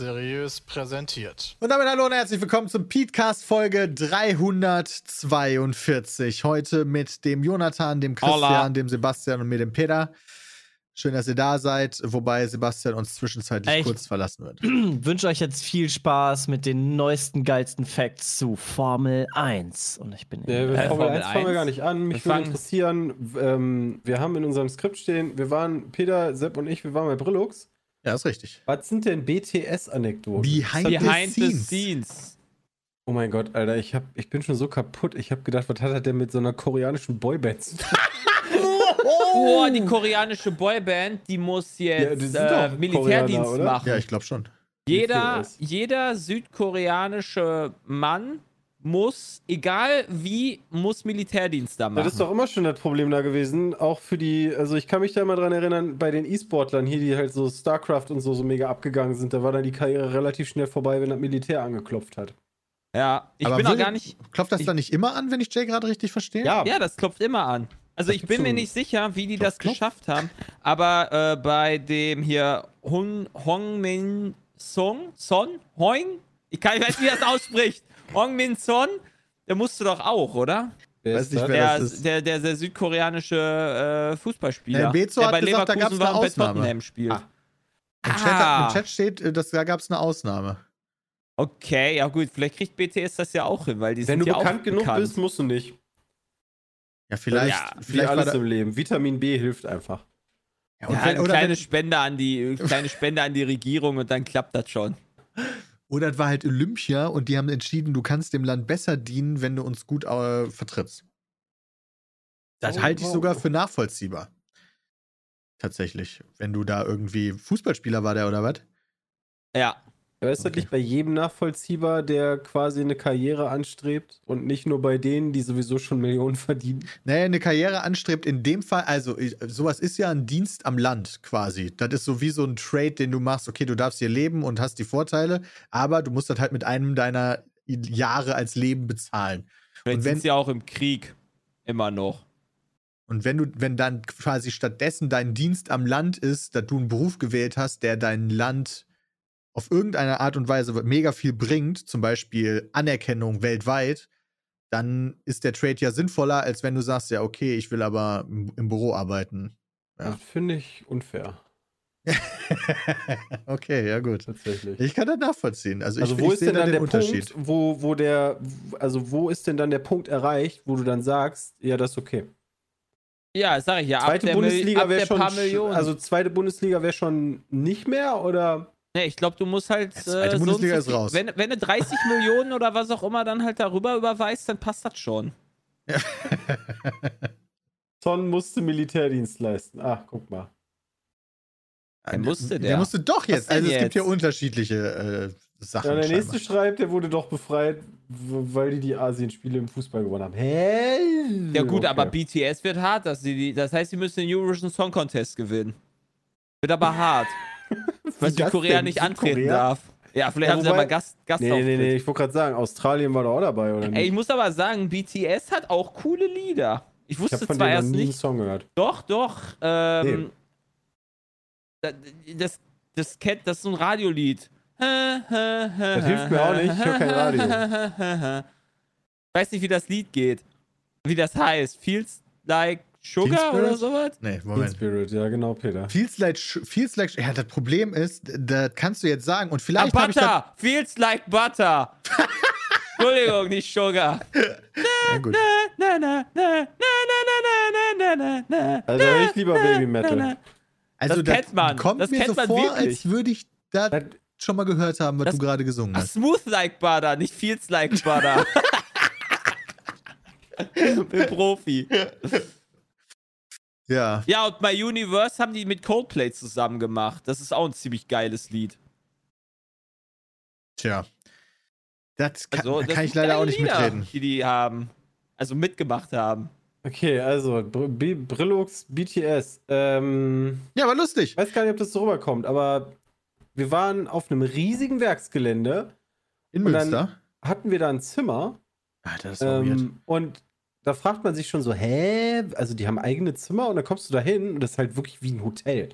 Seriös präsentiert. Und damit hallo und herzlich willkommen zum Podcast Folge 342. Heute mit dem Jonathan, dem Christian, Hola. dem Sebastian und mir, dem Peter. Schön, dass ihr da seid, wobei Sebastian uns zwischenzeitlich Echt? kurz verlassen wird. wünsche euch jetzt viel Spaß mit den neuesten, geilsten Facts zu Formel 1. Und ich bin äh, Formel Formel 1 fangen wir gar nicht an. Mich würde interessieren, ähm, wir haben in unserem Skript stehen, wir waren, Peter, Sepp und ich, wir waren bei Brillux. Ja, ist richtig. Was sind denn BTS-Anekdoten? Behind, Behind the the scenes. scenes. Oh mein Gott, Alter, ich, hab, ich bin schon so kaputt. Ich habe gedacht, was hat er denn mit so einer koreanischen Boyband zu tun? Oh, Oh, die koreanische Boyband, die muss Ja, die jetzt äh, Militärdienst machen. Ja, ich glaube schon. jeder, jeder südkoreanische Mann muss, egal wie, muss Militärdienst da machen. Das ist doch immer schon das Problem da gewesen. Auch für die, also ich kann mich da mal dran erinnern, bei den E-Sportlern hier, die halt so StarCraft und so, so mega abgegangen sind, da war dann die Karriere relativ schnell vorbei, wenn das Militär angeklopft hat. ja, ich Aber bin auch gar nicht. Klopft das Ich- dann nicht immer an, wenn ich Jay gerade richtig verstehe? Ja, Ja, das klopft immer an. Also ich bin mir nicht sicher, wie die Klopf, das klopf. geschafft haben. Aber äh, bei dem hier Hong, Hong Min Song, Son, Hoing, ich, kann, ich weiß nicht, wie das ausspricht. Hong Min Son, der musste doch auch, oder? Weiß nicht, wer Der, das ist. der, der, der südkoreanische äh, Fußballspieler. Ja, Bezo der hat bei gesagt, da Leverkusen gab's eine war und bei Ausnahme. Spielt. Ah. Im, Chat, Ah. Im Chat steht, äh, dass, da gab es eine Ausnahme. Okay, ja gut, vielleicht kriegt BTS das ja auch hin, weil die Wenn sind du ja bekannt auch genug bekannt. bist, musst du nicht. Ja, vielleicht, Ja, Wie vielleicht war alles da, im Leben. Vitamin B hilft einfach. ja, und Ja, eine oder, kleine Spende an die kleine Spende an die Regierung und dann klappt das schon. Oder es war halt Olympia und die haben entschieden, du kannst dem Land besser dienen, wenn du uns gut äh, vertrittst. Das Oh, halte ich wow. sogar für nachvollziehbar. Tatsächlich. Wenn du da irgendwie Fußballspieler war der oder was? Ja. Aber ist das Okay. nicht bei jedem nachvollziehbar, der quasi eine Karriere anstrebt und nicht nur bei denen, die sowieso schon Millionen verdienen? Naja, eine Karriere anstrebt in dem Fall, also sowas ist ja ein Dienst am Land quasi. Das ist so wie so ein Trade, den du machst. Okay, du darfst hier leben und hast die Vorteile, aber du musst das halt mit einem deiner Jahre als Leben bezahlen. Vielleicht Und wenn- sind sie auch im Krieg immer noch. Und wenn du, wenn dann quasi stattdessen dein Dienst am Land ist, dass du einen Beruf gewählt hast, der dein Land auf irgendeine Art und Weise mega viel bringt, zum Beispiel Anerkennung weltweit, dann ist der Trade ja sinnvoller, als wenn du sagst, ja, okay, ich will aber im, Büro arbeiten. Ja. Das finde ich unfair, okay, ja gut. tatsächlich. Ich kann das nachvollziehen. Also, also ich, wo ich ist denn da dann den der Unterschied. Punkt, wo, wo der, also wo ist denn dann der Punkt erreicht, wo du dann sagst, ja, das ist okay. Ja, sag ich ja. ab Zweite Bundesliga wäre schon, paar sch- Millionen. also zweite Bundesliga wäre schon nicht mehr oder? Nee, ich glaube, du musst halt. Ja, zweite äh, so und Bundesliga so ist raus. Wenn, wenn du 30 Millionen oder was auch immer dann halt darüber überweist, dann passt das schon. Son musste Militärdienst leisten. Ach, guck mal. Der musste, der. der. musste doch jetzt. Also es gibt ja jetzt? unterschiedliche äh, Sachen. Ja, der nächste scheinbar. schreibt, der wurde doch befreit, weil die die Asienspiele im Fußball gewonnen haben. Hä? Ja gut, Okay. aber BTS wird hart. Dass sie die, das heißt, sie müssen den Eurovision Song Contest gewinnen. Wird aber hart. Weil Südkorea denn? nicht antreten Südkorea? darf. Ja, vielleicht Ja, haben sie aber Gast, Gastauftritt. Nee, nee, nee, ich wollte gerade sagen, Australien war da auch dabei, oder Ey, ich nicht? muss aber sagen, BTS hat auch coole Lieder. Ich Ich wusste von zwar erst nicht. Song gehört. Doch, doch. Ähm, da- das, das, kennt, das ist so ein Radiolied. Das hilft mir auch nicht, ich höre kein Radio. Ich weiß nicht, wie das Lied geht. Wie das heißt. Feels like Sugar oder sowas? Nee, Teen Moment. Spirit, ja genau, Peter. Feels like, feels like, ja, das Problem ist, das kannst du jetzt sagen und vielleicht ah, habe ich das, Butter! Feels like Butter! Entschuldigung, nicht Sugar. ja, gut. Na, na, na, na, na, na, na, na, na, na. Also ich lieber Baby na, Metal. na. Also Das kennt man. kommt Das mir kennt so man vor, wirklich. als würde ich das Das- schon mal gehört haben, was Das- du gerade gesungen hast. smooth like butter, nicht feels like butter. Bin Profi. Ja, Ja, und My Universe haben die mit Coldplay zusammen gemacht. Das ist auch ein ziemlich geiles Lied. tja. Das kann, Also, da das kann ich leider auch nicht Lieder, mitreden. Die die haben. Also mitgemacht haben. Okay, also Br B Brillux BTS. Ähm, Ja, war lustig. ich weiß gar nicht, ob das so rüberkommt, aber wir waren auf einem riesigen Werksgelände, In und dann- Münster. hatten wir da ein Zimmer Ah, das ist auch weird. ähm, und da fragt man sich schon so, hä? Also die haben eigene Zimmer und dann kommst du da hin und das ist halt wirklich wie ein Hotel.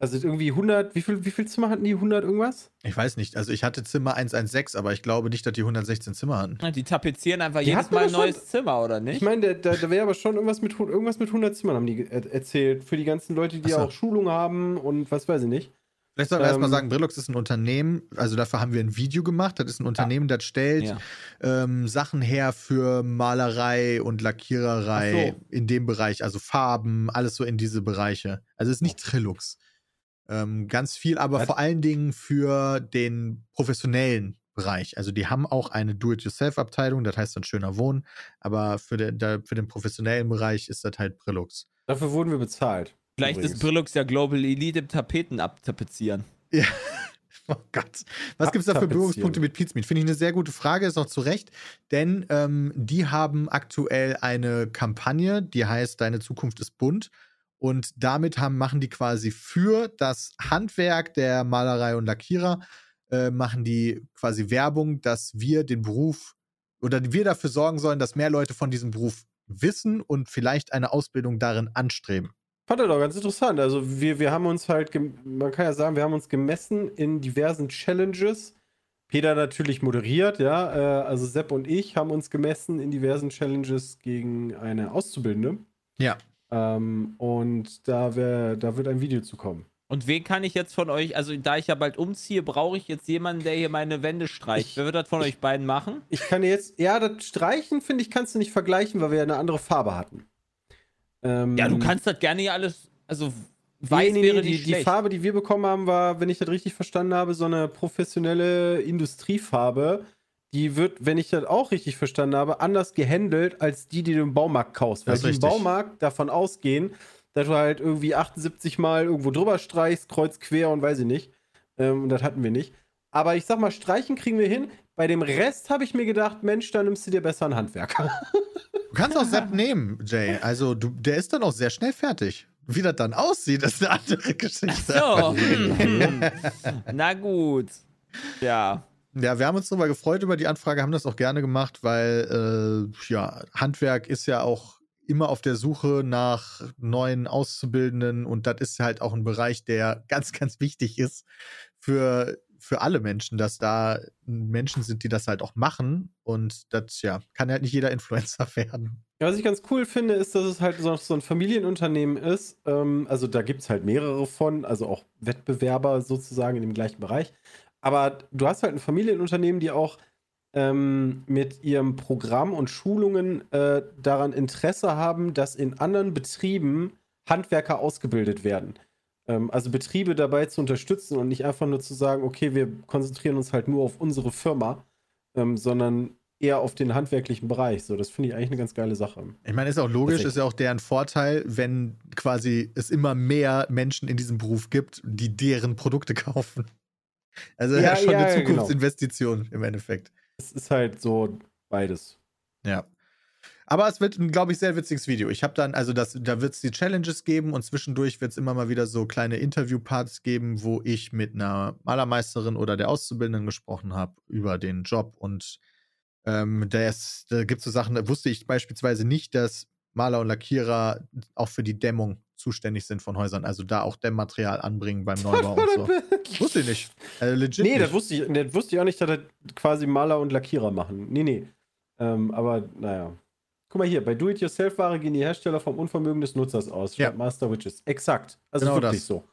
Also irgendwie 100, wie viel, wie viel Zimmer hatten die? 100 irgendwas? Ich weiß nicht. Also ich hatte Zimmer 116, aber ich glaube nicht, dass die 116 Zimmer hatten. Die tapezieren einfach Die jedes Mal ein aber schon- neues Zimmer, oder nicht? Ich meine, da, da wäre aber schon irgendwas mit, irgendwas mit 100 Zimmern, haben die er erzählt. Für die ganzen Leute, die so. auch Schulung haben und was weiß ich nicht. Vielleicht sollten wir erstmal Ähm, sagen, Brillux ist ein Unternehmen, also dafür haben wir ein Video gemacht. Das ist ein Unternehmen, das stellt Ja. ähm, Sachen her für Malerei und Lackiererei Ach in dem Bereich, also Farben, alles so in diese Bereiche. Also es ist nicht Trilux. Ähm, ganz viel, aber Ja. vor allen Dingen für den professionellen Bereich. Also die haben auch eine Do-it-yourself-Abteilung, das heißt dann schöner Wohnen, aber für den, für den professionellen Bereich ist das halt Brillux. Dafür wurden wir bezahlt. Vielleicht übrigens. ist Brillux ja Global Elite im Tapeten abtapezieren. Ja. Oh Gott. Was gibt es da für. Berührungspunkte mit Pizmeet? Finde ich eine sehr gute Frage, ist auch zu Recht, denn ähm, die haben aktuell eine Kampagne, die heißt Deine Zukunft ist bunt. Und damit haben, machen die quasi für das Handwerk der Malerei und Lackierer, äh, machen die quasi Werbung, dass wir den Beruf oder wir dafür sorgen sollen, dass mehr Leute von diesem Beruf wissen und vielleicht eine Ausbildung darin anstreben. Fand er doch ganz interessant. Also wir, wir haben uns halt, man kann ja sagen, wir haben uns gemessen in diversen Challenges. Peter natürlich moderiert, ja. Äh, also Sepp und ich haben uns gemessen in diversen Challenges gegen eine Auszubildende. Ja. Ähm, und da, wär, da wird ein Video zu kommen. Und wen kann ich jetzt von euch, also da ich ja bald umziehe, brauche ich jetzt jemanden, der hier meine Wände streicht. Ich- Wer wird das von ich- euch beiden machen? Ich kann jetzt, ja, das Streichen, finde ich, kannst du nicht vergleichen, weil wir ja eine andere Farbe hatten. Ähm, Ja, du kannst das gerne hier alles, also weiß Nee, nee, wäre nee, die, die. Farbe, die wir bekommen haben, war, wenn ich das richtig verstanden habe, so eine professionelle Industriefarbe. Die wird, wenn ich das auch richtig verstanden habe, anders gehandelt als die, die du im Baumarkt kaufst. Weil die im. Baumarkt davon ausgehen, dass du halt irgendwie 78 Mal irgendwo drüber streichst, kreuz quer und weiß ich nicht. Ähm, und das hatten wir nicht. Aber ich sag mal, streichen kriegen wir hin. Bei dem Rest habe ich mir gedacht, Mensch, da nimmst du dir besser einen Handwerker. Du kannst auch Sepp nehmen, Jay. Also, du, der ist dann auch sehr schnell fertig. Wie das dann aussieht, ist eine andere Geschichte. So. hm. Na gut. Ja. Ja, wir haben uns darüber gefreut über die Anfrage, haben das auch gerne gemacht, weil äh, ja, Handwerk ist ja auch immer auf der Suche nach neuen Auszubildenden und das ist halt auch ein Bereich, der ganz, ganz wichtig ist für, für alle Menschen, dass da Menschen sind, die das halt auch machen und das, ja, kann halt nicht jeder Influencer werden. Ja, Was ich ganz cool finde, ist, dass es halt so, ein Familienunternehmen ist. Ähm, also da gibt es halt mehrere von, also auch Wettbewerber sozusagen in dem gleichen Bereich. Aber du hast halt ein Familienunternehmen, die auch ähm, mit ihrem Programm und Schulungen äh, daran Interesse haben, dass in anderen Betrieben Handwerker ausgebildet werden. Ähm, also Betriebe dabei zu unterstützen und nicht einfach nur zu sagen, okay, wir konzentrieren uns halt nur auf unsere Firma, ähm, sondern eher auf den handwerklichen Bereich. So, das finde ich eigentlich eine ganz geile Sache. Ich meine, ist auch logisch, Perfekt. ist ja auch deren Vorteil, wenn quasi es immer mehr Menschen in diesem Beruf gibt, die deren Produkte kaufen. Also Ja, ja, schon ja, eine genau. Zukunftsinvestition im Endeffekt. Es ist halt so beides. Ja. Aber es wird ein, glaube ich, sehr witziges Video. Ich habe dann, also das, da wird es die Challenges geben und zwischendurch wird es immer mal wieder so kleine Interviewparts geben, wo ich mit einer Malermeisterin oder der Auszubildenden gesprochen habe über den Job. Und ähm, das, da gibt es so Sachen, da wusste ich beispielsweise nicht, dass Maler und Lackierer auch für die Dämmung zuständig sind von Häusern. Also da auch Dämmmaterial anbringen beim Neubau und so. Wusste ich nicht. Also legit nee, nicht. das wusste, ich, das wusste ich auch nicht, dass das quasi Maler und Lackierer machen. Nee, nee. Ähm, aber naja. Guck mal hier, bei Do-It-Yourself-Ware gehen die Hersteller vom Unvermögen des Nutzers aus. Ja. Master Witches. Exakt. Also Genau wirklich das. so.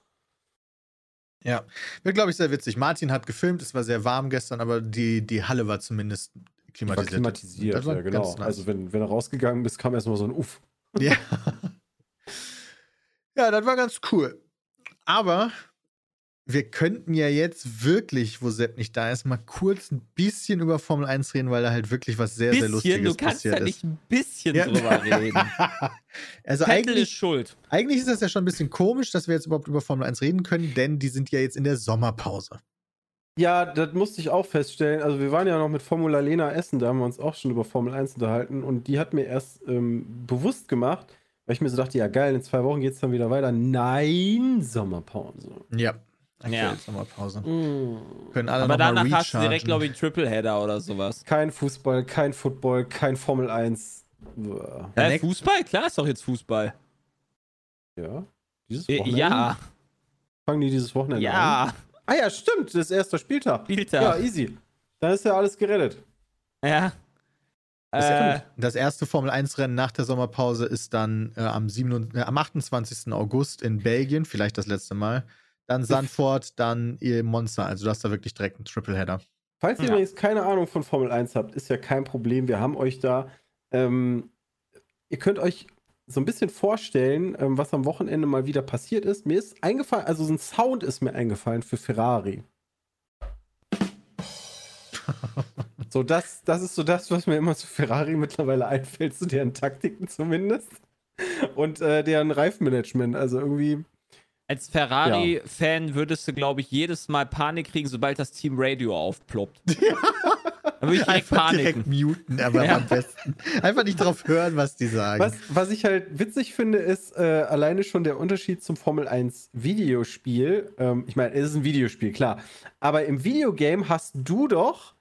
Ja, wird, glaube ich, sehr witzig. Martin hat gefilmt, es war sehr warm gestern, aber die, die Halle war zumindest War klimatisiert. klimatisiert, Das war ja, genau. nice. Also wenn, wenn du rausgegangen bist, kam erstmal so ein Uff. Ja. ja, das war ganz cool. Aber wir könnten ja jetzt wirklich, wo Sepp nicht da ist, mal kurz ein bisschen über Formel 1 reden, weil da halt wirklich was sehr, sehr Bisschen, Lustiges du kannst passiert ja ist. nicht ein bisschen Ja. drüber reden. also Vettel ist eigentlich, schuld. eigentlich ist das ja schon ein bisschen komisch, dass wir jetzt überhaupt über Formel 1 reden können, denn die sind ja jetzt in der Sommerpause. Ja, das musste ich auch feststellen. Also wir waren ja noch mit Formula Lena Essen, da haben wir uns auch schon über Formel 1 unterhalten und die hat mir erst ähm, bewusst gemacht, weil ich mir so dachte, ja geil, in zwei Wochen geht es dann wieder weiter. Nein, Sommerpause. Ja. Aktuell Ja. ist Sommerpause. Mm. Können alle Aber noch mal danach hast du direkt, glaube ich, einen Tripleheader oder sowas. Kein Fußball, kein Football, kein Formel 1. Uah. Hä, Next- Fußball? Klar ist doch jetzt Fußball. Ja. Dieses Äh, Wochenende? Ja. Fangen die dieses Wochenende an? Ja, Ah ja, stimmt, das ist erster Spieltag. Spieltag. Ja, easy. Dann ist ja alles gerettet. Ja. Das, Äh, das erste Formel-1-Rennen nach der Sommerpause ist dann äh, am, 27, äh, am 28. August in Belgien, vielleicht das letzte Mal. Dann Sandford, dann ihr Monster. Also du hast da wirklich direkt einen Tripleheader. Falls ihr Ja. übrigens keine Ahnung von Formel 1 habt, ist ja kein Problem. Wir haben euch da. Ähm, ihr könnt euch so ein bisschen vorstellen, ähm, was am Wochenende mal wieder passiert ist. Mir ist eingefallen, also so ein Sound ist mir eingefallen für Ferrari. so, das, das ist so das, was mir immer zu Ferrari mittlerweile einfällt, zu deren Taktiken zumindest. Und äh, deren Reifenmanagement. Also irgendwie. Als Ferrari-Fan würdest du, glaube ich, jedes Mal Panik kriegen, sobald das Team Radio aufploppt. Dann würde ich direkt Einfach direkt paniken. muten, aber Ja. am besten. Einfach nicht drauf hören, was die sagen. Was, was ich halt witzig finde, ist äh, alleine schon der Unterschied zum Formel 1 Videospiel. Ähm, ich meine, es ist ein Videospiel, klar. Aber im Videogame hast du doch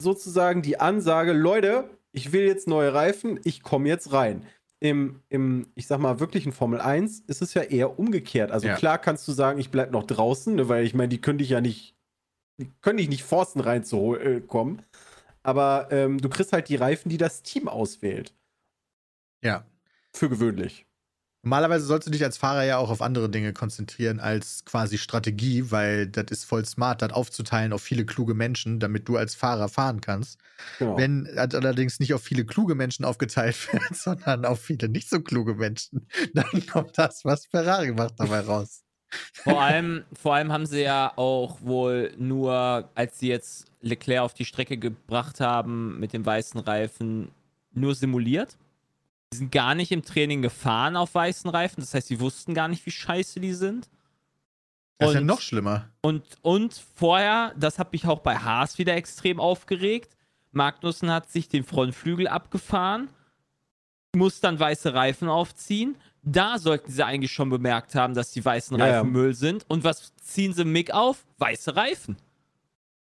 sozusagen die Ansage, Leute, ich will jetzt neue Reifen, ich komme jetzt rein. Im, Im, ich sag mal, wirklichen Formel 1 ist es ja eher umgekehrt. Also Ja. klar kannst du sagen, ich bleib noch draußen, ne, weil ich meine, die können dich ja nicht, die können dich nicht forcen reinzukommen. Aber ähm, du kriegst halt die Reifen, die das Team auswählt. ja. Für gewöhnlich. Normalerweise sollst du dich als Fahrer ja auch auf andere Dinge konzentrieren als quasi Strategie, weil das ist voll smart, das aufzuteilen auf viele kluge Menschen, damit du als Fahrer fahren kannst. Genau. Wenn das allerdings nicht auf viele kluge Menschen aufgeteilt wird, sondern auf viele nicht so kluge Menschen, dann kommt das, was Ferrari macht, dabei raus. Vor allem, vor allem haben sie ja auch wohl nur, als sie jetzt Leclerc auf die Strecke gebracht haben mit dem weißen Reifen, nur simuliert. Die sind gar nicht im Training gefahren auf weißen Reifen. Das heißt, sie wussten gar nicht, wie scheiße die sind. Das ist ja noch schlimmer. Und, und vorher, das hat mich auch bei Haas wieder extrem aufgeregt. Magnussen hat sich den Frontflügel abgefahren, muss dann weiße Reifen aufziehen. Da sollten sie eigentlich schon bemerkt haben, dass die weißen Ja, ja. Reifen Müll sind. Und was ziehen sie Mick auf? Weiße Reifen.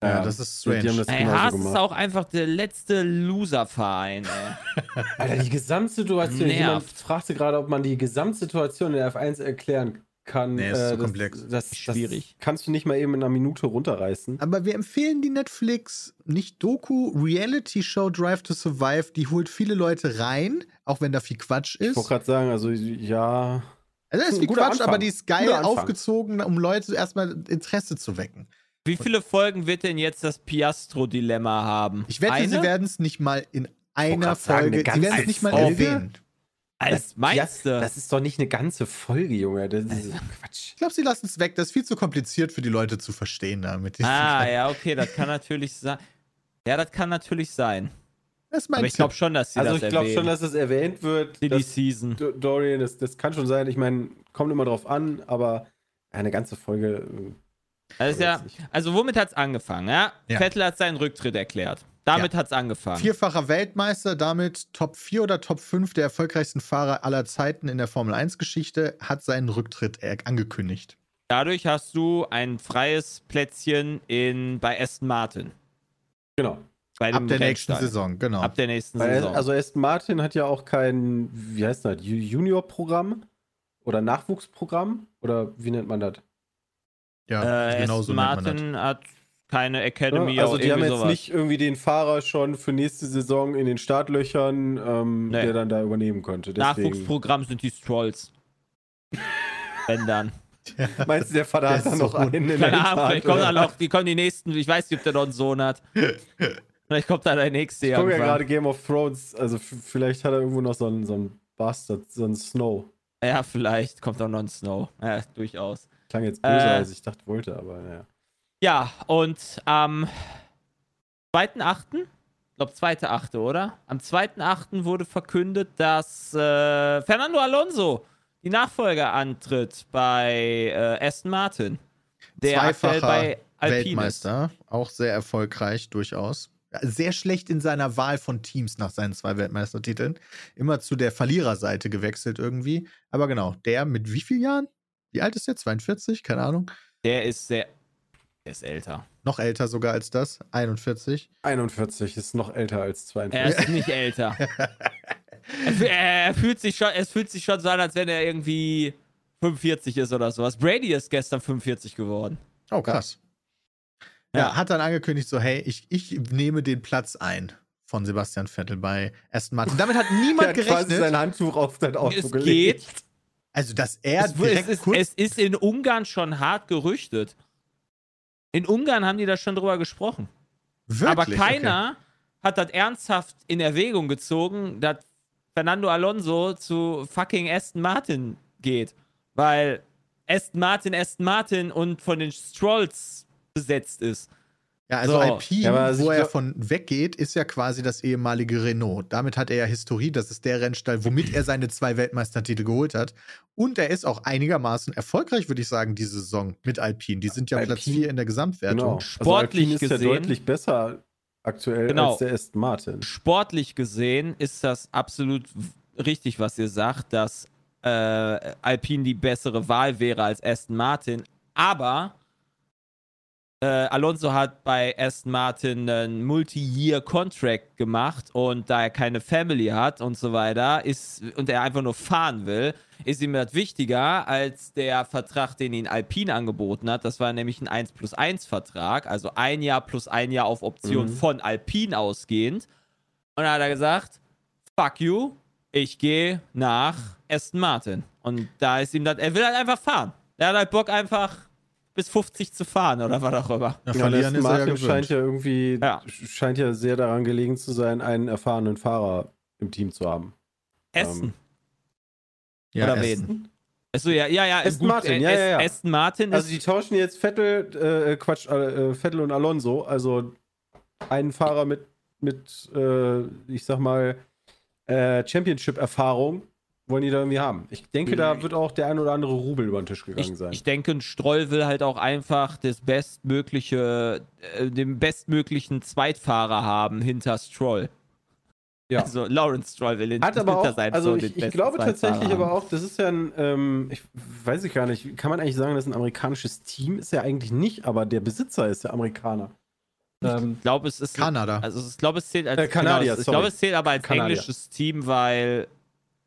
Ja, das ist Die- die strange. haben das Ey, Haas gemacht. ist auch einfach der letzte Loser-Verein. ey. Alter, die Gesamtsituation. Nervt. Jemand fragte gerade, ob man die Gesamtsituation in der F1 erklären kann. Nee, ist zu das, komplex. Das, das Schwierig. kannst du nicht mal eben in einer Minute runterreißen. Aber wir empfehlen die Netflix nicht Doku Reality Show Drive to Survive. Die holt viele Leute rein, auch wenn da viel Quatsch Ich ist. wollte gerade sagen, also ja. Also da ist viel Quatsch, Anfang. aber die ist geil aufgezogen, um Leute erstmal Interesse zu wecken. Wie viele Folgen wird denn jetzt das Piastro-Dilemma haben? Ich wette, Eine? sie werden es nicht mal in einer sagen, Folge. eine sie werden es nicht mal Folge? erwähnen. Als meinst du? Das ist doch nicht eine ganze Folge, Junge. Das ist Quatsch. Ich glaube, sie lassen es weg. Das ist viel zu kompliziert für die Leute zu verstehen damit. Ah, ja, okay, das kann natürlich sein. Ja, das kann natürlich sein. Das Aber ich glaube schon, dass sie Also das ich glaube schon, dass es erwähnt wird. Dass Season. Do- Dorian, das, das kann schon sein. Ich meine, kommt immer drauf an, aber eine ganze Folge. Also, ja, also womit hat es angefangen? Ja? Ja. Vettel hat seinen Rücktritt erklärt. Damit hat es angefangen. Vierfacher Weltmeister, damit Top 4 oder Top 5 der erfolgreichsten Fahrer aller Zeiten in der Formel 1-Geschichte, hat seinen Rücktritt angekündigt. Dadurch hast du ein freies Plätzchen in, bei Aston Martin. Genau. Bei Ab der nächsten. Saison, genau. Ab der nächsten Weil, Saison. also Aston Martin hat ja auch kein, wie heißt das, Ju- Junior-Programm oder Nachwuchsprogramm oder wie nennt man das? Ja, äh, genau so nennt man das. Martin hat keine Academy Ja, also die haben jetzt sowas. nicht irgendwie den Fahrer schon für nächste Saison in den Startlöchern, ähm, Nee. der dann da übernehmen könnte. Deswegen. Nachwuchsprogramm sind die Strolls. Wenn dann. Meinst du, der Vater Der hat dann ist noch so einen in der Keine Ahnung, vielleicht kommen dann noch, die kommen die nächsten, ich weiß nicht, ob der noch einen Sohn hat. Vielleicht kommt da der nächste Ich gucke ja gerade Game of Thrones, also vielleicht hat er irgendwo noch so einen, so einen Bastard, so einen Snow. Ja, vielleicht kommt auch noch ein Snow. Ja, durchaus. Klang jetzt böse, Äh. als ich dachte, wollte, aber naja. Ja, und am 2.8., ich glaube 2.8., oder? Am 2.8. wurde verkündet, dass äh, Fernando Alonso die Nachfolger antritt bei äh, Aston Martin. Der Zweifacher bei Alpine ist. Weltmeister, auch sehr erfolgreich durchaus. Sehr schlecht in seiner Wahl von Teams nach seinen zwei Weltmeistertiteln. Immer zu der Verliererseite gewechselt irgendwie. Aber genau, der mit wie vielen Jahren? Wie alt ist der? 42? Keine Ahnung. Der ist sehr. Der ist älter. Noch älter sogar als das. 41. 41 ist noch älter als Er 42. ist nicht älter. er, er, fühlt sich schon, es fühlt sich schon so an, als wenn er irgendwie 45 ist oder sowas. Brady ist gestern 45 geworden. Oh, krass. Ja. Ja. hat dann angekündigt, so, hey, ich, ich nehme den Platz ein von Sebastian Vettel bei Aston Martin. Damit hat niemand hat quasi gerechnet. sein Handtuch auf sein Auto Es gelegt. geht. Also, dass er Es, es, direkt ist, kurz es ist in Ungarn schon hart gerüchtet. In Ungarn haben die da schon drüber gesprochen. wirklich, Aber okay. keiner hat das ernsthaft in Erwägung gezogen, dass Fernando Alonso zu fucking Aston Martin geht. Weil Aston Martin, Aston Martin und von den Strolls besetzt ist. Ja, also So. Alpine, Ja, also wo er glaub- von weggeht, ist ja quasi das ehemalige Renault. Damit hat er ja Historie. Das ist der Rennstall, womit er seine zwei Weltmeistertitel geholt hat. Und er ist auch einigermaßen erfolgreich, würde ich sagen, diese Saison mit Alpine. Die sind ja Alpine- Platz 4 in der Gesamtwertung. Genau. Sportlich also Alpine ist gesehen- ja deutlich besser aktuell Genau. als der Aston Martin. Sportlich gesehen ist das absolut richtig, was ihr sagt, dass äh, Alpine die bessere Wahl wäre als Aston Martin. Aber äh, Alonso hat bei Aston Martin einen Multi-Year-Contract gemacht und da er keine Family hat und so weiter ist und er einfach nur fahren will, ist ihm das wichtiger als der Vertrag, den ihn Alpine angeboten hat. Das war nämlich ein 1 plus 1 Vertrag, also ein Jahr plus ein Jahr auf Option Mhm. von Alpine ausgehend. Und da hat er gesagt, fuck you, ich gehe nach Aston Martin. Und da ist ihm das, er will halt einfach fahren. Er hat halt Bock einfach bis 50 zu fahren oder was auch immer. Ja, Ja, ja Martin gewöhnt. scheint ja irgendwie Ja. scheint ja sehr daran gelegen zu sein, einen erfahrenen Fahrer im Team zu haben. Essen. ja, oder Aston. wen? Achso, ja, ja, ja. Aston Martin, äh, ja, ja, ja. Aston Martin Also die tauschen jetzt Vettel, äh, Quatsch, äh, Vettel und Alonso, also einen Fahrer mit, mit äh, ich sag mal, äh, Championship-Erfahrung wollen die da irgendwie haben. Ich denke, da wird auch der ein oder andere Rubel über den Tisch gegangen Ich, sein. ich denke, ein Stroll will halt auch einfach das bestmögliche, äh, den bestmöglichen Zweitfahrer haben hinter Stroll. Ja. Also Lawrence Stroll will hin- Hat aber hinter auch, seinem also ich, den ich besten glaube tatsächlich haben. aber auch, das ist ja ein, ähm, ich weiß ich gar nicht, kann man eigentlich sagen, das ist ein amerikanisches Team? Ist ja eigentlich nicht, aber der Besitzer ist ja Amerikaner. Ähm, Ich glaube, es ist. Kanada. Also ich glaube, es zählt als Äh, Kanadier, genau, ich glaube, es zählt aber als Kanadier. englisches Team, weil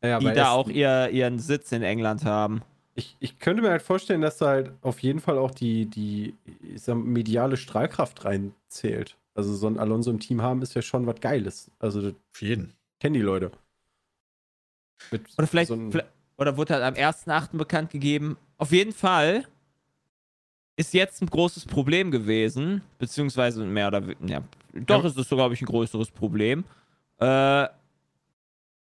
ja, die da auch ihr, ihren Sitz in England haben. Ich, ich könnte mir halt vorstellen, dass da halt auf jeden Fall auch die, die ich sag, mediale Strahlkraft reinzählt. Also so ein Alonso im Team haben ist ja schon was Geiles. Also Auf jeden. kennen die Leute. Mit Oder vielleicht, so oder wurde halt am 1.8. bekannt gegeben. Auf jeden Fall ist jetzt ein großes Problem gewesen, beziehungsweise mehr oder weniger, ja, doch Ja. ist es so, glaube ich, ein größeres Problem. Äh,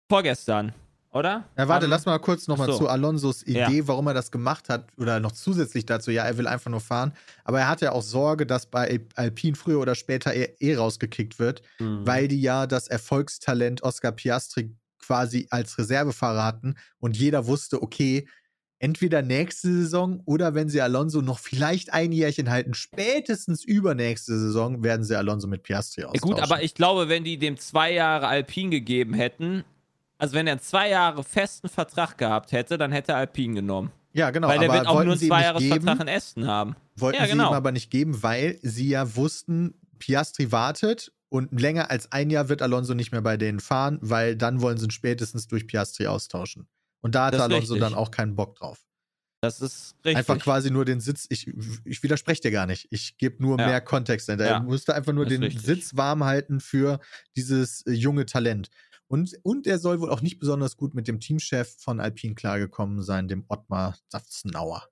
vorgestern, oder? Ja, warte, Am- lass mal kurz nochmal so. zu Alonsos Idee, Ja. warum er das gemacht hat. Oder noch zusätzlich dazu, ja, er will einfach nur fahren. Aber er hat ja auch Sorge, dass bei Alpine früher oder später er eh rausgekickt wird, Mhm. weil die ja das Erfolgstalent Oscar Piastri quasi als Reservefahrer hatten und jeder wusste, okay, entweder nächste Saison oder wenn sie Alonso noch vielleicht ein Jährchen halten, spätestens übernächste Saison werden sie Alonso mit Piastri Ja, austauschen. gut, aber ich glaube, wenn die dem zwei Jahre Alpine gegeben hätten, also wenn er zwei Jahre festen Vertrag gehabt hätte, dann hätte er Alpine genommen. ja, genau. weil der aber wird auch nur sie zwei geben, Vertrag in Essen haben. Wollten Ja, sie genau. ihm aber nicht geben, weil sie ja wussten, Piastri wartet und länger als ein Jahr wird Alonso nicht mehr bei denen fahren, weil dann wollen sie ihn spätestens durch Piastri austauschen. Und da hatte Alonso richtig. dann auch keinen Bock drauf. Das ist richtig. Einfach quasi nur den Sitz, ich, ich widerspreche dir gar nicht. Ich gebe nur Ja. mehr Kontext dahinter. Ja. Er musste einfach nur den richtig. Sitz warm halten für dieses äh, junge Talent. Und, und er soll wohl auch nicht besonders gut mit dem Teamchef von Alpine klargekommen sein, dem Ottmar Safzenauer.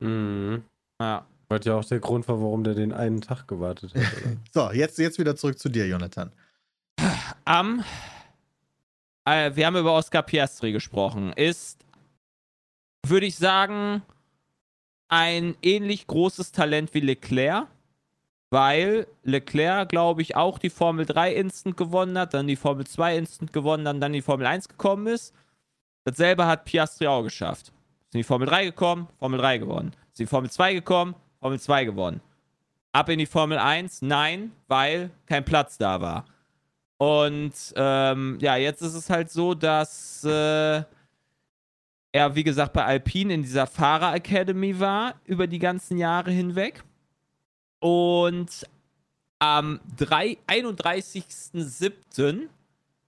Mhm. ja. Was ja auch der Grund war, warum der den einen Tag gewartet hat. Oder? So, jetzt, jetzt wieder zurück zu dir, Jonathan. Am, äh, wir haben über Oscar Piastri gesprochen. Ist, würde ich sagen, ein ähnlich großes Talent wie Leclerc, weil Leclerc, glaube ich, auch die Formel 3 Instant gewonnen hat, dann die Formel 2 Instant gewonnen, dann, dann die Formel 1 gekommen ist. Dasselbe hat Piastri auch geschafft. Ist in die Formel 3 gekommen, Formel 3 gewonnen. Ist in die Formel 2 gekommen, Formel 2 gewonnen. Ab in die Formel 1? Nein, weil kein Platz da war. Und ähm, ja, jetzt ist es halt so, dass äh, er, wie gesagt, bei Alpine in dieser Fahrer Academy war über die ganzen Jahre hinweg. Und am drei- 31.07.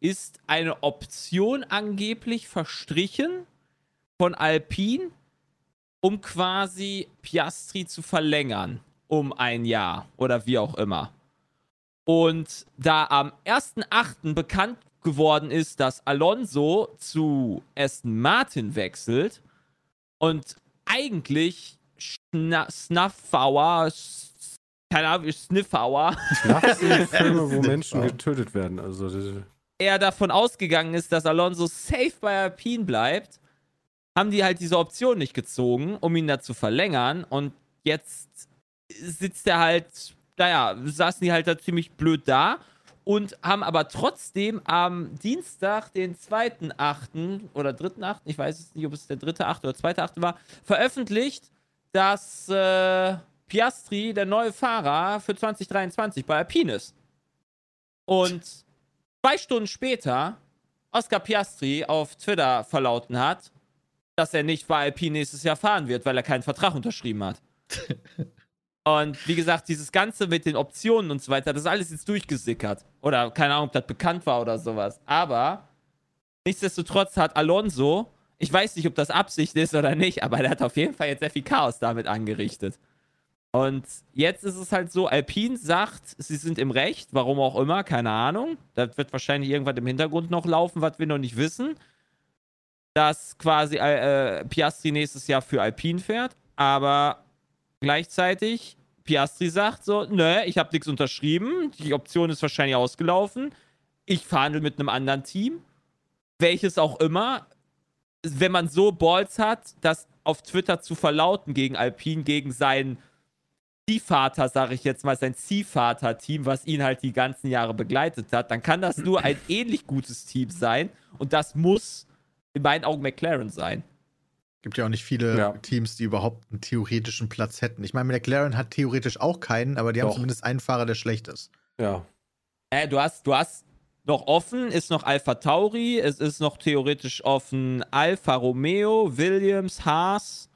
ist eine Option angeblich verstrichen von Alpine, um quasi Piastri zu verlängern um ein Jahr oder wie auch immer. Und da am 1.8. bekannt geworden ist, dass Alonso zu Aston Martin wechselt und eigentlich Snuffauer, keine Ahnung, Sniffauer, Nachts sind Filme, wo Menschen getötet werden. Also, er davon ausgegangen ist, dass Alonso safe bei Alpine bleibt, haben die halt diese Option nicht gezogen, um ihn da zu verlängern. Und jetzt sitzt er halt, naja, saßen die halt da ziemlich blöd da und haben aber trotzdem am Dienstag, den 2.8. oder 3.8., ich weiß es nicht, ob es der 3.8. oder 2.8. war, veröffentlicht, dass äh, Piastri der neue Fahrer für 2023 bei Alpine ist. Und zwei Stunden später Oscar Piastri auf Twitter verlauten hat, dass er nicht bei Alpine nächstes Jahr fahren wird, weil er keinen Vertrag unterschrieben hat. und wie gesagt, dieses Ganze mit den Optionen und so weiter, das ist alles jetzt durchgesickert. Oder keine Ahnung, ob das bekannt war oder sowas. Aber nichtsdestotrotz hat Alonso, ich weiß nicht, ob das Absicht ist oder nicht, aber der hat auf jeden Fall jetzt sehr viel Chaos damit angerichtet. Und jetzt ist es halt so, Alpine sagt, sie sind im Recht, warum auch immer, keine Ahnung. Da wird wahrscheinlich irgendwas im Hintergrund noch laufen, was wir noch nicht wissen. Dass quasi äh, Piastri nächstes Jahr für Alpine fährt, aber gleichzeitig Piastri sagt so, nö, ich habe nichts unterschrieben, die Option ist wahrscheinlich ausgelaufen, ich verhandle mit einem anderen Team, welches auch immer. Wenn man so Balls hat, das auf Twitter zu verlauten gegen Alpine, gegen seinen Ziehvater, sage ich jetzt mal, sein Ziehvater-Team, was ihn halt die ganzen Jahre begleitet hat, dann kann das nur ein ähnlich gutes Team sein. Und das muss in meinen Augen McLaren sein. Gibt ja auch nicht viele Ja. Teams, die überhaupt einen theoretischen Platz hätten. Ich meine, McLaren hat theoretisch auch keinen, aber die haben Doch. zumindest einen Fahrer, der schlecht ist. ja. Äh, du hast, du hast noch offen, ist noch Alpha Tauri, es ist noch theoretisch offen Alfa Romeo, Williams, Haas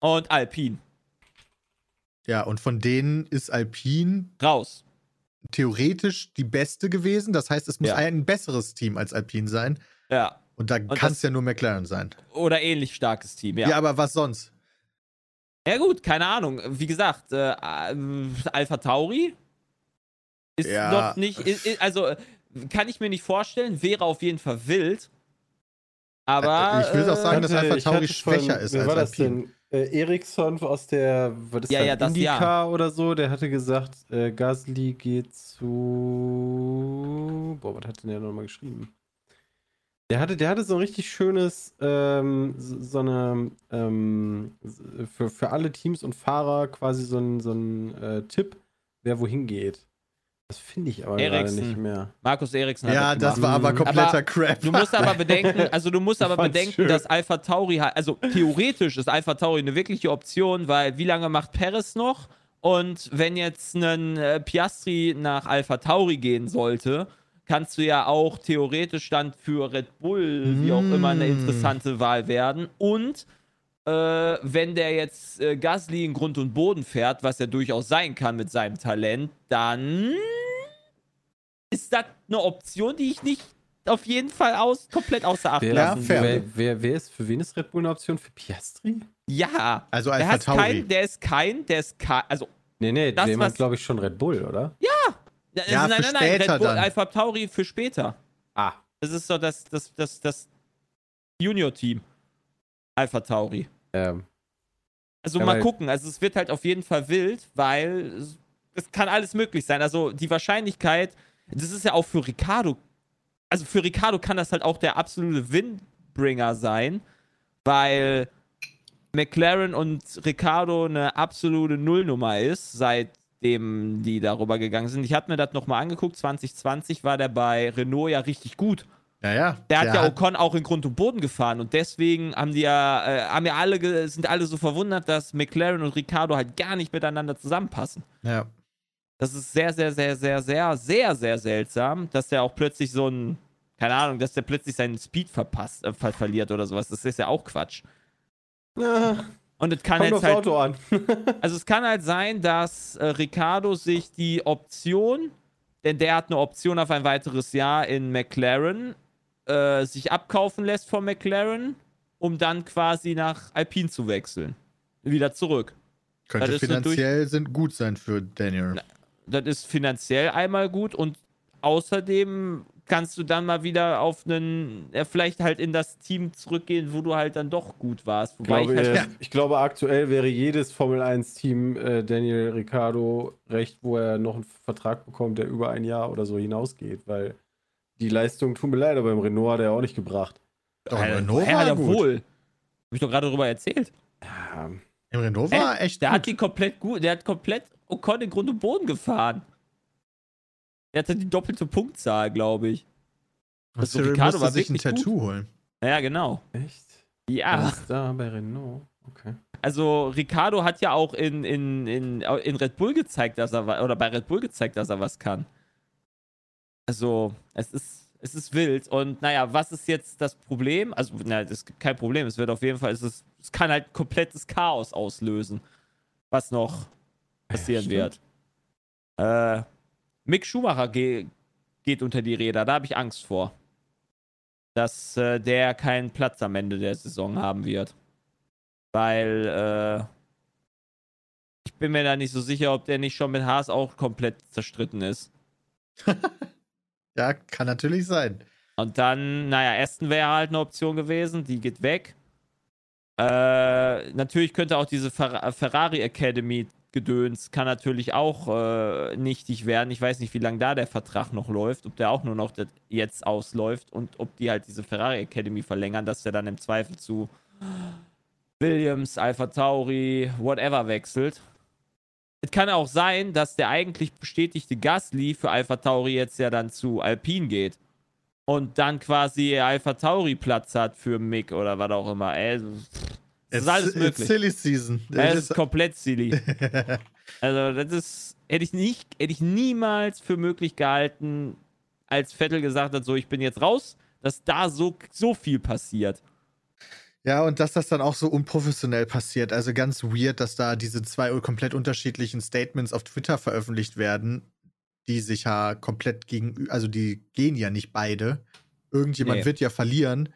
und Alpine. Ja, und von denen ist Alpine Raus. theoretisch die beste gewesen. Das heißt, es muss Ja. ein besseres Team als Alpine sein. Ja. Und da kann es ja nur McLaren sein. Oder ähnlich starkes Team, Ja. ja. aber was sonst? Ja, gut, keine Ahnung. Wie gesagt, äh, Alpha Tauri ist Ja. noch nicht, i- i- also kann ich mir nicht vorstellen, wäre auf jeden Fall wild. Aber. Äh, ich will auch sagen, dass äh, Alpha ich Tauri hatte von- schwächer ist als war das Alpine. Äh, Eriksson aus der, was ist Ja, das, ja, das Indica Jahr. oder so, der hatte gesagt, äh, Gasly geht zu. Boah, was hat denn der nochmal geschrieben? Der hatte, der hatte so ein richtig schönes, ähm, so, so eine, ähm, für, für alle Teams und Fahrer quasi so ein, so ein äh, Tipp, wer wohin geht. Das finde ich aber gerade Eriksen. nicht mehr. Markus Eriksen hat Ja, das gemacht. war aber kompletter Aber Crap. Du musst aber bedenken, also du musst aber bedenken, schön. dass Alpha Tauri halt, also theoretisch ist Alpha Tauri eine wirkliche Option, weil wie lange macht Perez noch? Und wenn jetzt ein äh, Piastri nach Alpha Tauri gehen sollte, kannst du ja auch theoretisch dann für Red Bull, wie auch immer, eine Mm. interessante Wahl werden. Und äh, wenn der jetzt äh, Gasly in Grund und Boden fährt, was er durchaus sein kann mit seinem Talent, dann ist das eine Option, die ich nicht auf jeden Fall aus, komplett außer Acht Wer, Ja, lassen fair. will. wer, wer, wer ist, für wen ist Red Bull eine Option? Für Piastri? Ja. Also Der, Alpha hat Tauri. kein, der ist kein, der ist kein, also, Nee, nee, Das, der meint, glaube ich, schon Red Bull, oder? Ja, nein, für nein, nein, später Red Bull, dann. Alpha Tauri für später. Ah. Das ist so das, das, das, das Junior-Team. Alpha Tauri. Ähm, Also mal gucken. Also es wird halt auf jeden Fall wild, weil es, es kann alles möglich sein. Also die Wahrscheinlichkeit, das ist ja auch für Ricardo, also für Ricardo kann das halt auch der absolute Windbringer sein, weil McLaren und Ricardo eine absolute Nullnummer ist, seitdem die darüber gegangen sind. Ich hatte mir das nochmal angeguckt, 2020 war der bei Renault ja richtig gut. Ja, ja. Der hat ja Ocon auch in Grund und Boden gefahren und deswegen haben die ja, äh, haben ja alle, ge- sind alle so verwundert, dass McLaren und Ricardo halt gar nicht miteinander zusammenpassen. ja. Das ist sehr, sehr, sehr, sehr, sehr, sehr, sehr seltsam, dass der auch plötzlich so ein, keine Ahnung, dass der plötzlich seinen Speed verpasst, äh, ver verliert oder sowas. Das ist ja auch Quatsch. na, Und es kann kommt jetzt halt, Auto an. also es kann halt sein, dass äh, Ricardo sich die Option, denn der hat eine Option auf ein weiteres Jahr in McLaren, äh, sich abkaufen lässt von McLaren um dann quasi nach Alpine zu wechseln. Wieder zurück. Könnte Das finanziell sind gut sein für Daniel. Na, Das ist finanziell einmal gut und außerdem kannst du dann mal wieder auf einen, ja, vielleicht halt in das Team zurückgehen, wo du halt dann doch gut warst. Wobei glaube, ich halt, äh, ich glaube, aktuell wäre jedes Formel 1-Team äh, Daniel Ricciardo recht, wo er noch einen Vertrag bekommt, der über ein Jahr oder so hinausgeht, weil die Leistung, tut mir leid, aber im Renault hat er auch nicht gebracht. Doch, Äh, Renault war hat er gut. wohl? Hab ich doch gerade darüber erzählt. Ja, Im Renault war echt Der gut. hat die komplett gut, der hat komplett Ocon in Grund und Boden gefahren. Der hatte die doppelte Punktzahl, glaube ich. So Cyril Ricardo musste war sich ein wirklich gut. Tattoo holen. Ja, genau. echt? Ja. Was ist da bei Renault? Okay. Also Ricardo hat ja auch in, in, in, in Red Bull gezeigt, dass er oder bei Red Bull gezeigt, dass er was kann. Also, es ist, es ist wild. Und naja, was ist jetzt das Problem? Also, na, das ist kein Problem. Es wird auf jeden Fall, es, ist, es kann halt komplettes Chaos auslösen, was noch passieren Ja, wird. Äh, Mick Schumacher ge geht unter die Räder. Da habe ich Angst vor. Dass äh, der keinen Platz am Ende der Saison haben wird. Weil äh, ich bin mir da nicht so sicher, ob der nicht schon mit Haas auch komplett zerstritten ist. Ja, kann natürlich sein. Und dann, naja, Aston wäre halt eine Option gewesen, die geht weg. Äh, natürlich könnte auch diese Fer Ferrari Academy Gedöns kann natürlich auch äh, nichtig werden. Ich weiß nicht, wie lange da der Vertrag noch läuft, ob der auch nur noch jetzt ausläuft und ob die halt diese Ferrari Academy verlängern, dass der dann im Zweifel zu Williams, Alpha Tauri, whatever wechselt. Es kann auch sein, dass der eigentlich bestätigte Gasly für Alpha Tauri jetzt ja dann zu Alpine geht und dann quasi Alpha Tauri Platz hat für Mick oder was auch immer. Ey, das ist alles It's möglich. silly season. Das It ist komplett silly. Also, das ist, hätte ich nicht, hätte ich niemals für möglich gehalten, als Vettel gesagt hat, so, ich bin jetzt raus, dass da so, so viel passiert. Ja, und dass das dann auch so unprofessionell passiert. Also ganz weird, dass da diese zwei komplett unterschiedlichen Statements auf Twitter veröffentlicht werden, die sich ja komplett gegen, also die gehen ja nicht beide. Irgendjemand Nee. wird ja verlieren.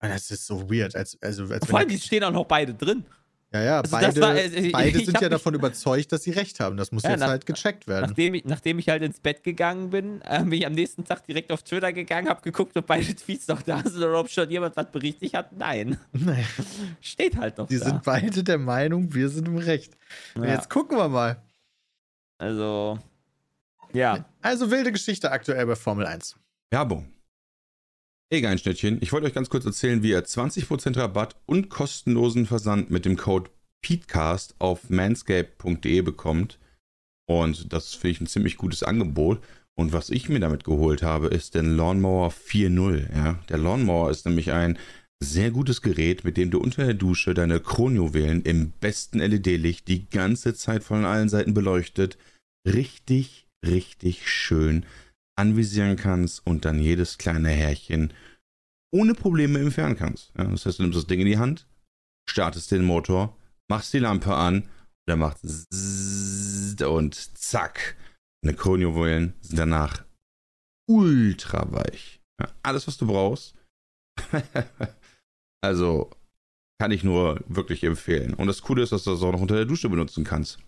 Und das ist so weird. Als, also, als Vor allem, die stehen auch noch beide drin. Ja, ja, also beide, war- ich- beide sind ja davon überzeugt, dass sie recht haben. Das muss Ja, jetzt nach- halt gecheckt werden. Nachdem ich, nachdem ich halt ins Bett gegangen bin, äh, bin ich am nächsten Tag direkt auf Twitter gegangen, hab geguckt, ob beide Tweets noch da sind oder ob schon jemand was berichtigt hat. Nein. Naja, Steht halt noch die da. sind beide der Meinung, wir sind im Recht. Und ja. Jetzt gucken wir mal. Also, ja. Also wilde Geschichte aktuell bei Formel 1. Werbung. Egal, Schnittchen. Ich wollte euch ganz kurz erzählen, wie ihr 20% Rabatt und kostenlosen Versand mit dem Code PETECAST auf manscape.de bekommt. Und das finde ich ein ziemlich gutes Angebot. Und was ich mir damit geholt habe, ist den Lawnmower 4.0. Ja? Der Lawnmower ist nämlich ein sehr gutes Gerät, mit dem du unter der Dusche deine Kronjuwelen im besten LED-Licht die ganze Zeit von allen Seiten beleuchtet richtig, richtig schön anvisieren kannst und dann jedes kleine Härchen ohne Probleme entfernen kannst. Ja, das heißt, du nimmst das Ding in die Hand, startest den Motor, machst die Lampe an und er macht und zack. Deine Kronjuwelen sind danach ultra weich. Ja, alles, was du brauchst. also kann ich nur wirklich empfehlen. Und das Coole ist, dass du das auch noch unter der Dusche benutzen kannst.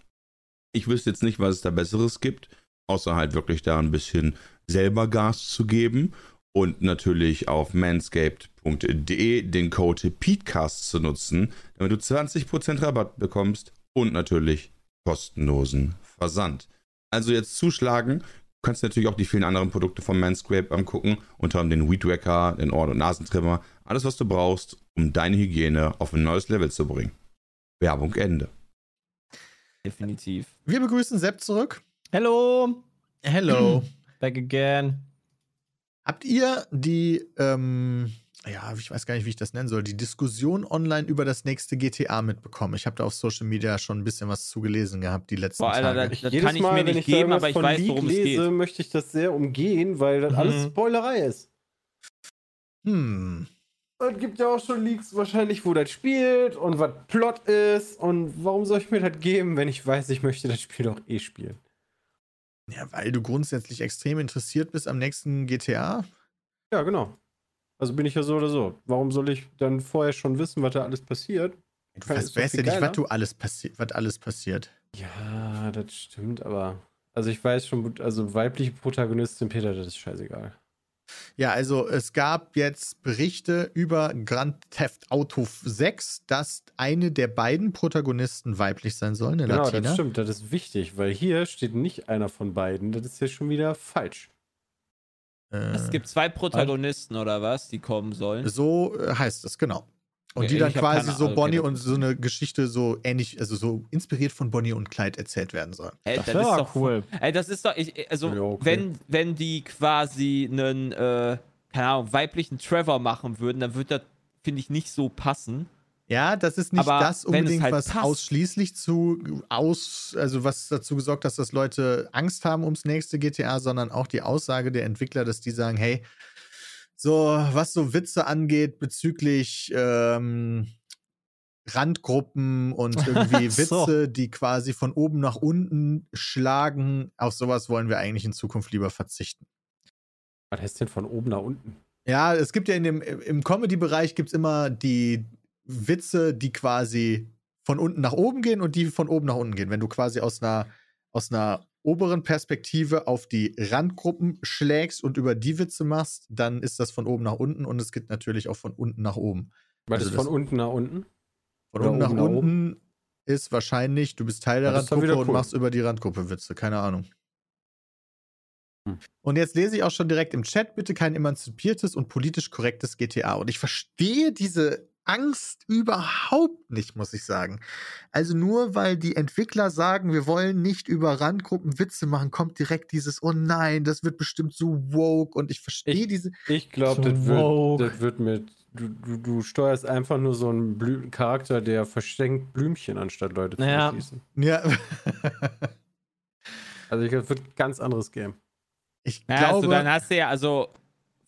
Ich wüsste jetzt nicht, was es da Besseres gibt, außer halt wirklich da ein bisschen selber Gas zu geben und natürlich auf manscaped.de den Code PETECAST zu nutzen, damit du 20% Rabatt bekommst und natürlich kostenlosen Versand. Also jetzt zuschlagen. Du kannst natürlich auch die vielen anderen Produkte von Manscaped angucken, unter anderem den Weed Wacker, den Ohr- und Nasentrimmer, alles was du brauchst, um deine Hygiene auf ein neues Level zu bringen. Werbung Ende. Definitiv. Wir begrüßen Sepp zurück. Hello, Hello. back again. Habt ihr die, ähm, ja, ich weiß gar nicht, wie ich das nennen soll, die Diskussion online über das nächste GTA mitbekommen? Ich habe da auf Social Media schon ein bisschen was zugelesen gehabt die letzten Boah, Alter, Tage. das- Das kann ich mir nicht da geben, aber ich von weiß, Leak worum es lese, geht. möchte ich das sehr umgehen, weil das Mhm. alles Spoilerei ist. Hm. Es gibt ja auch schon Leaks wahrscheinlich, wo das spielt und was Plot ist. Und warum soll ich mir das geben, wenn ich weiß, ich möchte das Spiel doch eh spielen? Ja, weil du grundsätzlich extrem interessiert bist am nächsten GTA. Ja, genau. Also bin ich ja so oder so. Warum soll ich dann vorher schon wissen, was da alles passiert? Du weißt, weißt ja nicht, was, du alles passi was alles passiert. Ja, das stimmt, aber. Also ich weiß schon, also weibliche Protagonistin, Peter, das ist scheißegal. Ja, also es gab jetzt Berichte über Grand Theft Auto 6, dass eine der beiden Protagonisten weiblich sein soll, eine Genau, Latina. das stimmt, das ist wichtig, weil hier steht nicht einer von beiden. Das ist ja schon wieder falsch. Äh, Es gibt zwei Protagonisten oder was, die kommen sollen. So äh, heißt es, genau. Und Okay, die dann quasi so Bonnie okay, und so eine Geschichte so ähnlich, also so inspiriert von Bonnie und Clyde erzählt werden soll. Ey, Das das, ist ja doch cool. Ey, das ist doch, ich, also, Ja, okay. wenn, wenn die quasi einen, äh, keine Ahnung, weiblichen Trevor machen würden, dann würde das, finde ich, nicht so passen. Ja, das ist nicht Aber das es unbedingt, halt was passt. ausschließlich zu aus, also was dazu gesorgt, dass das Leute Angst haben ums nächste GTA, sondern auch die Aussage der Entwickler, dass die sagen, hey, so was so Witze angeht bezüglich ähm, Randgruppen und irgendwie So. Witze, die quasi von oben nach unten schlagen, auf sowas wollen wir eigentlich in Zukunft lieber verzichten. Was heißt denn von oben nach unten? Ja, es gibt ja in dem, im Comedy-Bereich gibt es immer die Witze, die quasi von unten nach oben gehen und die von oben nach unten gehen. Wenn du quasi aus einer, aus einer oberen Perspektive auf die Randgruppen schlägst und über die Witze machst, dann ist das von oben nach unten und es gibt natürlich auch von unten nach oben. Was Also ist das- von unten nach unten? Von Oder unten nach oben nach oben? unten ist wahrscheinlich, du bist Teil der Ja, das Randgruppe wieder und cool. machst über die Randgruppe Witze. Keine Ahnung. Hm. Und jetzt lese ich auch schon direkt im Chat, bitte kein emanzipiertes und politisch korrektes GTA. Und ich verstehe diese Angst überhaupt nicht, muss ich sagen. Also nur weil die Entwickler sagen, wir wollen nicht über Randgruppen Witze machen, kommt direkt dieses, oh nein, das wird bestimmt so woke. Und ich verstehe diese. Ich glaube, So das, wird, das wird mit. Du, du, du steuerst einfach nur so einen Blü Charakter, der verschenkt Blümchen, anstatt Leute zu Ja. erschießen. Ja. Also ich glaube, das wird ein ganz anderes Game. ich Ja, glaube. also dann hast du ja, also,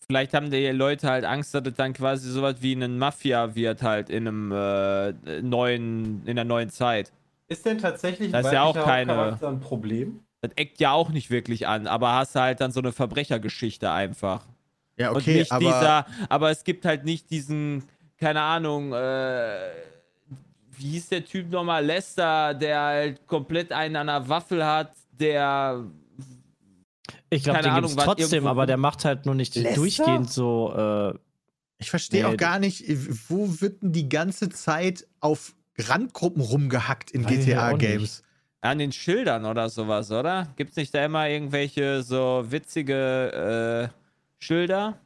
vielleicht haben die Leute halt Angst, dass es dann quasi sowas wie ein Mafia wird halt in einem äh, neuen, in der neuen Zeit. Ist denn tatsächlich Das ist ja auch keine- ein Problem? Das eckt ja auch nicht wirklich an, aber hast du halt dann so eine Verbrechergeschichte einfach. ja, Und okay, nicht aber. dieser, aber es gibt halt nicht diesen, keine Ahnung, äh, wie hieß der Typ nochmal, Lester, der halt komplett einen an der Waffel hat, der Ich glaube, den was trotzdem, aber der macht halt nur nicht Lester? durchgehend so. Äh, Ich verstehe Nee, auch gar nicht, wo wird denn die ganze Zeit auf Randgruppen rumgehackt in GTA-Games? an den Schildern oder sowas, oder? Gibt's nicht da immer irgendwelche so witzige äh, Schilder?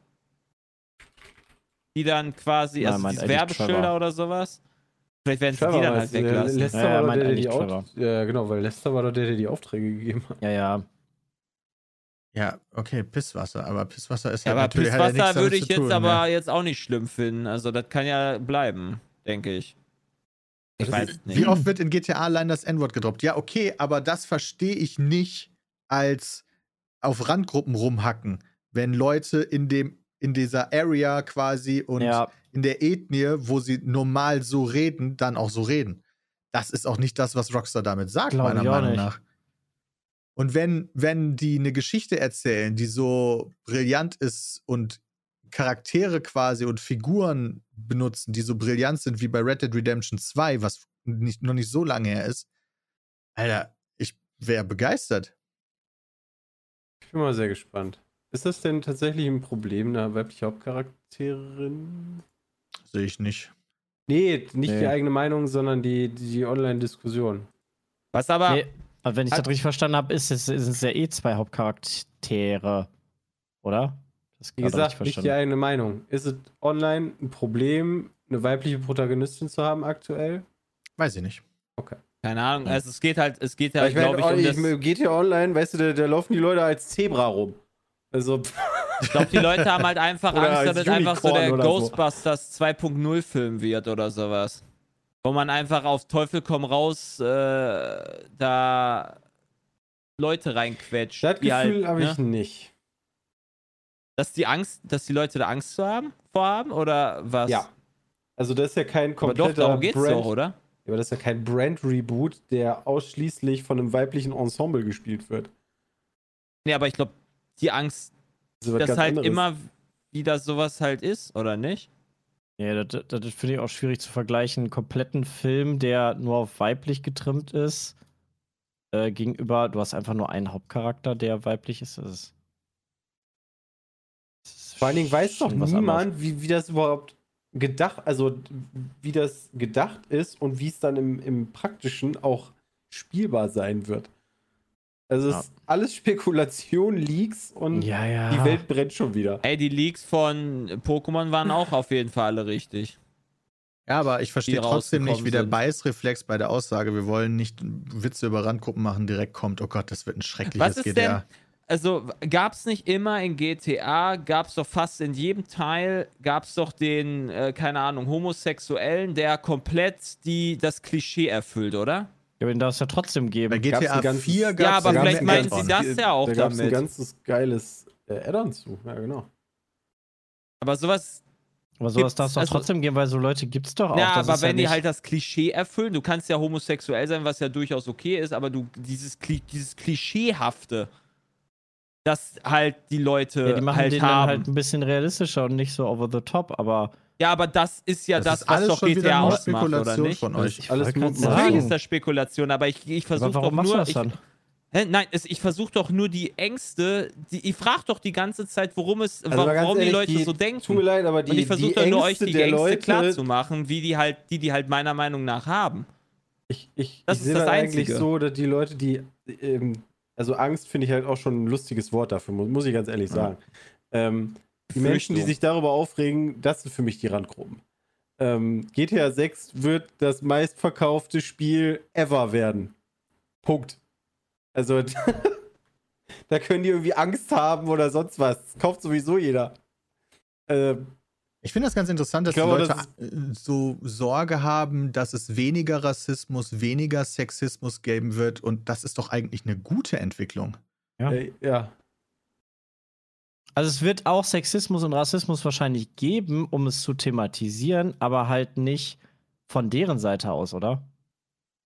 Die dann quasi, Nein, also diese Werbeschilder Trevor. oder sowas? Vielleicht werden sie die Trevor dann halt weglassen. Lester Ja, ja, war der, der die Trevor. Ja, genau, weil Lester war doch der, der die Aufträge gegeben hat. ja, ja. Ja, okay, Pisswasser, aber Pisswasser ist Ja, halt aber natürlich ja Pisswasser damit würde ich zu jetzt tun, aber ne? jetzt auch nicht schlimm finden. Also das kann ja bleiben, denke ich. Ich Das weiß ist- nicht. Wie oft wird in GTA allein das N-Wort gedroppt? Ja, okay, aber das verstehe ich nicht als auf Randgruppen rumhacken, wenn Leute in dem in dieser Area quasi und ja, in der Ethnie, wo sie normal so reden, dann auch so reden. Das ist auch nicht das, was Rockstar damit sagt, Glaub meiner Meinung nicht. nach. Und wenn, wenn die eine Geschichte erzählen, die so brillant ist und Charaktere quasi und Figuren benutzen, die so brillant sind wie bei Red Dead Redemption 2, was nicht, noch nicht so lange her ist, Alter, ich wäre begeistert. Ich bin mal sehr gespannt. Ist das denn tatsächlich ein Problem, eine weibliche Hauptcharakterin? Sehe ich nicht. Nee, nicht Nee. die eigene Meinung, sondern die, die Online-Diskussion. Was aber, nee, aber wenn ich Hat- das richtig verstanden habe, ist es, sind es ja eh zwei Hauptcharaktere. Oder? Das Wie gesagt, nicht die eigene Meinung. Ist es online ein Problem, eine weibliche Protagonistin zu haben aktuell? Weiß ich nicht. keine Ahnung, Ja. also es geht halt, es geht halt, glaube ich, um ich, das, geht hier online, weißt du, da, da laufen die Leute als Zebra rum. Also, ich glaube, die Leute haben halt einfach Angst, dass als es einfach so Unicorn der oder so. Ghostbusters 2.0 Film wird oder sowas. Wo man einfach auf Teufel komm raus äh, da Leute reinquetscht. das Gefühl halt, habe ich ne? nicht. Dass die Angst, dass die Leute da Angst haben, vorhaben oder was? Ja. Also, das ist ja kein Aber doch, kompletter darum geht's Brand. doch, oder? Ja, aber das ist ja kein Brand-Reboot, der ausschließlich von einem weiblichen Ensemble gespielt wird. Nee, aber ich glaube, die Angst, Das was dass halt anderes. immer wie das sowas halt ist, oder nicht? Ja, das, das, finde ich auch schwierig zu vergleichen. Einen kompletten Film, der nur auf weiblich getrimmt ist, äh, gegenüber, du hast einfach nur einen Hauptcharakter, der weiblich ist. Das ist, das ist Vor allen Dingen weiß doch niemand, wie, wie das überhaupt gedacht, also wie das gedacht ist und wie es dann im, im Praktischen auch spielbar sein wird. Also Ja. es ist alles Spekulation, Leaks und Ja, ja. die Welt brennt schon wieder. Ey, die Leaks von Pokémon waren auch auf jeden Fall alle richtig. Ja, aber ich verstehe trotzdem nicht, wie der Beißreflex bei der Aussage, wir wollen nicht Witze über Randgruppen machen, direkt kommt. Oh Gott, das wird ein schreckliches Was ist GDR. Also gab es nicht immer in GTA, gab es doch fast in jedem Teil, gab es doch den, äh, keine Ahnung, Homosexuellen, der komplett die, das Klischee erfüllt, oder? Ja, aber den darf es ja trotzdem geben. Bei Gab's GTA ein ganzes- 4 gab's Ja, aber vielleicht meinen sie das ja auch da gab's ein damit. ganzes geiles äh, Add-on zu. Ja, genau. Aber sowas, aber sowas darf es doch also- trotzdem geben, weil so Leute gibt es doch auch. ja, Das aber ist ja wenn die halt das Klischee erfüllen, du kannst ja homosexuell sein, was ja durchaus okay ist, aber du dieses, Kli dieses Klischeehafte, das halt die Leute ja, die machen halt den dann haben. halt ein bisschen realistischer und nicht so over the top, aber ja, aber das ist ja das, ist was doch GTA nur ausmacht, oder Spekulation nicht? von euch. ich alles mutmaßen. Natürlich ist das Spekulation, aber ich, ich aber versuche doch nur. das Ich? Hä? Nein, es, ich versuche doch nur die Ängste. Die, ich frage doch die ganze Zeit, worum es, Also warum die ehrlich, Leute die- so denken. Tut mir leid, aber die, Und ich versuche die doch nur euch die Ängste Leute, klar zu machen, wie die halt, die die halt meiner Meinung nach haben. Ich, ich, Das ich ist sehe das das eigentlich so, dass die Leute, die, ähm, also Angst finde ich halt auch schon ein lustiges Wort dafür, muss, muss ich ganz ehrlich sagen. Ähm, die Menschen, die sich darüber aufregen, das sind für mich die Randgruppen. Ähm, GTA 6 wird das meistverkaufte Spiel ever werden. Punkt. Also, da können die irgendwie Angst haben oder sonst was. Das kauft sowieso jeder. Ähm, Ich finde das ganz interessant, dass glaube, die Leute das äh, so Sorge haben, dass es weniger Rassismus, weniger Sexismus geben wird. Und das ist doch eigentlich eine gute Entwicklung. Ja. äh, ja. Also es wird auch Sexismus und Rassismus wahrscheinlich geben, um es zu thematisieren, aber halt nicht von deren Seite aus, oder?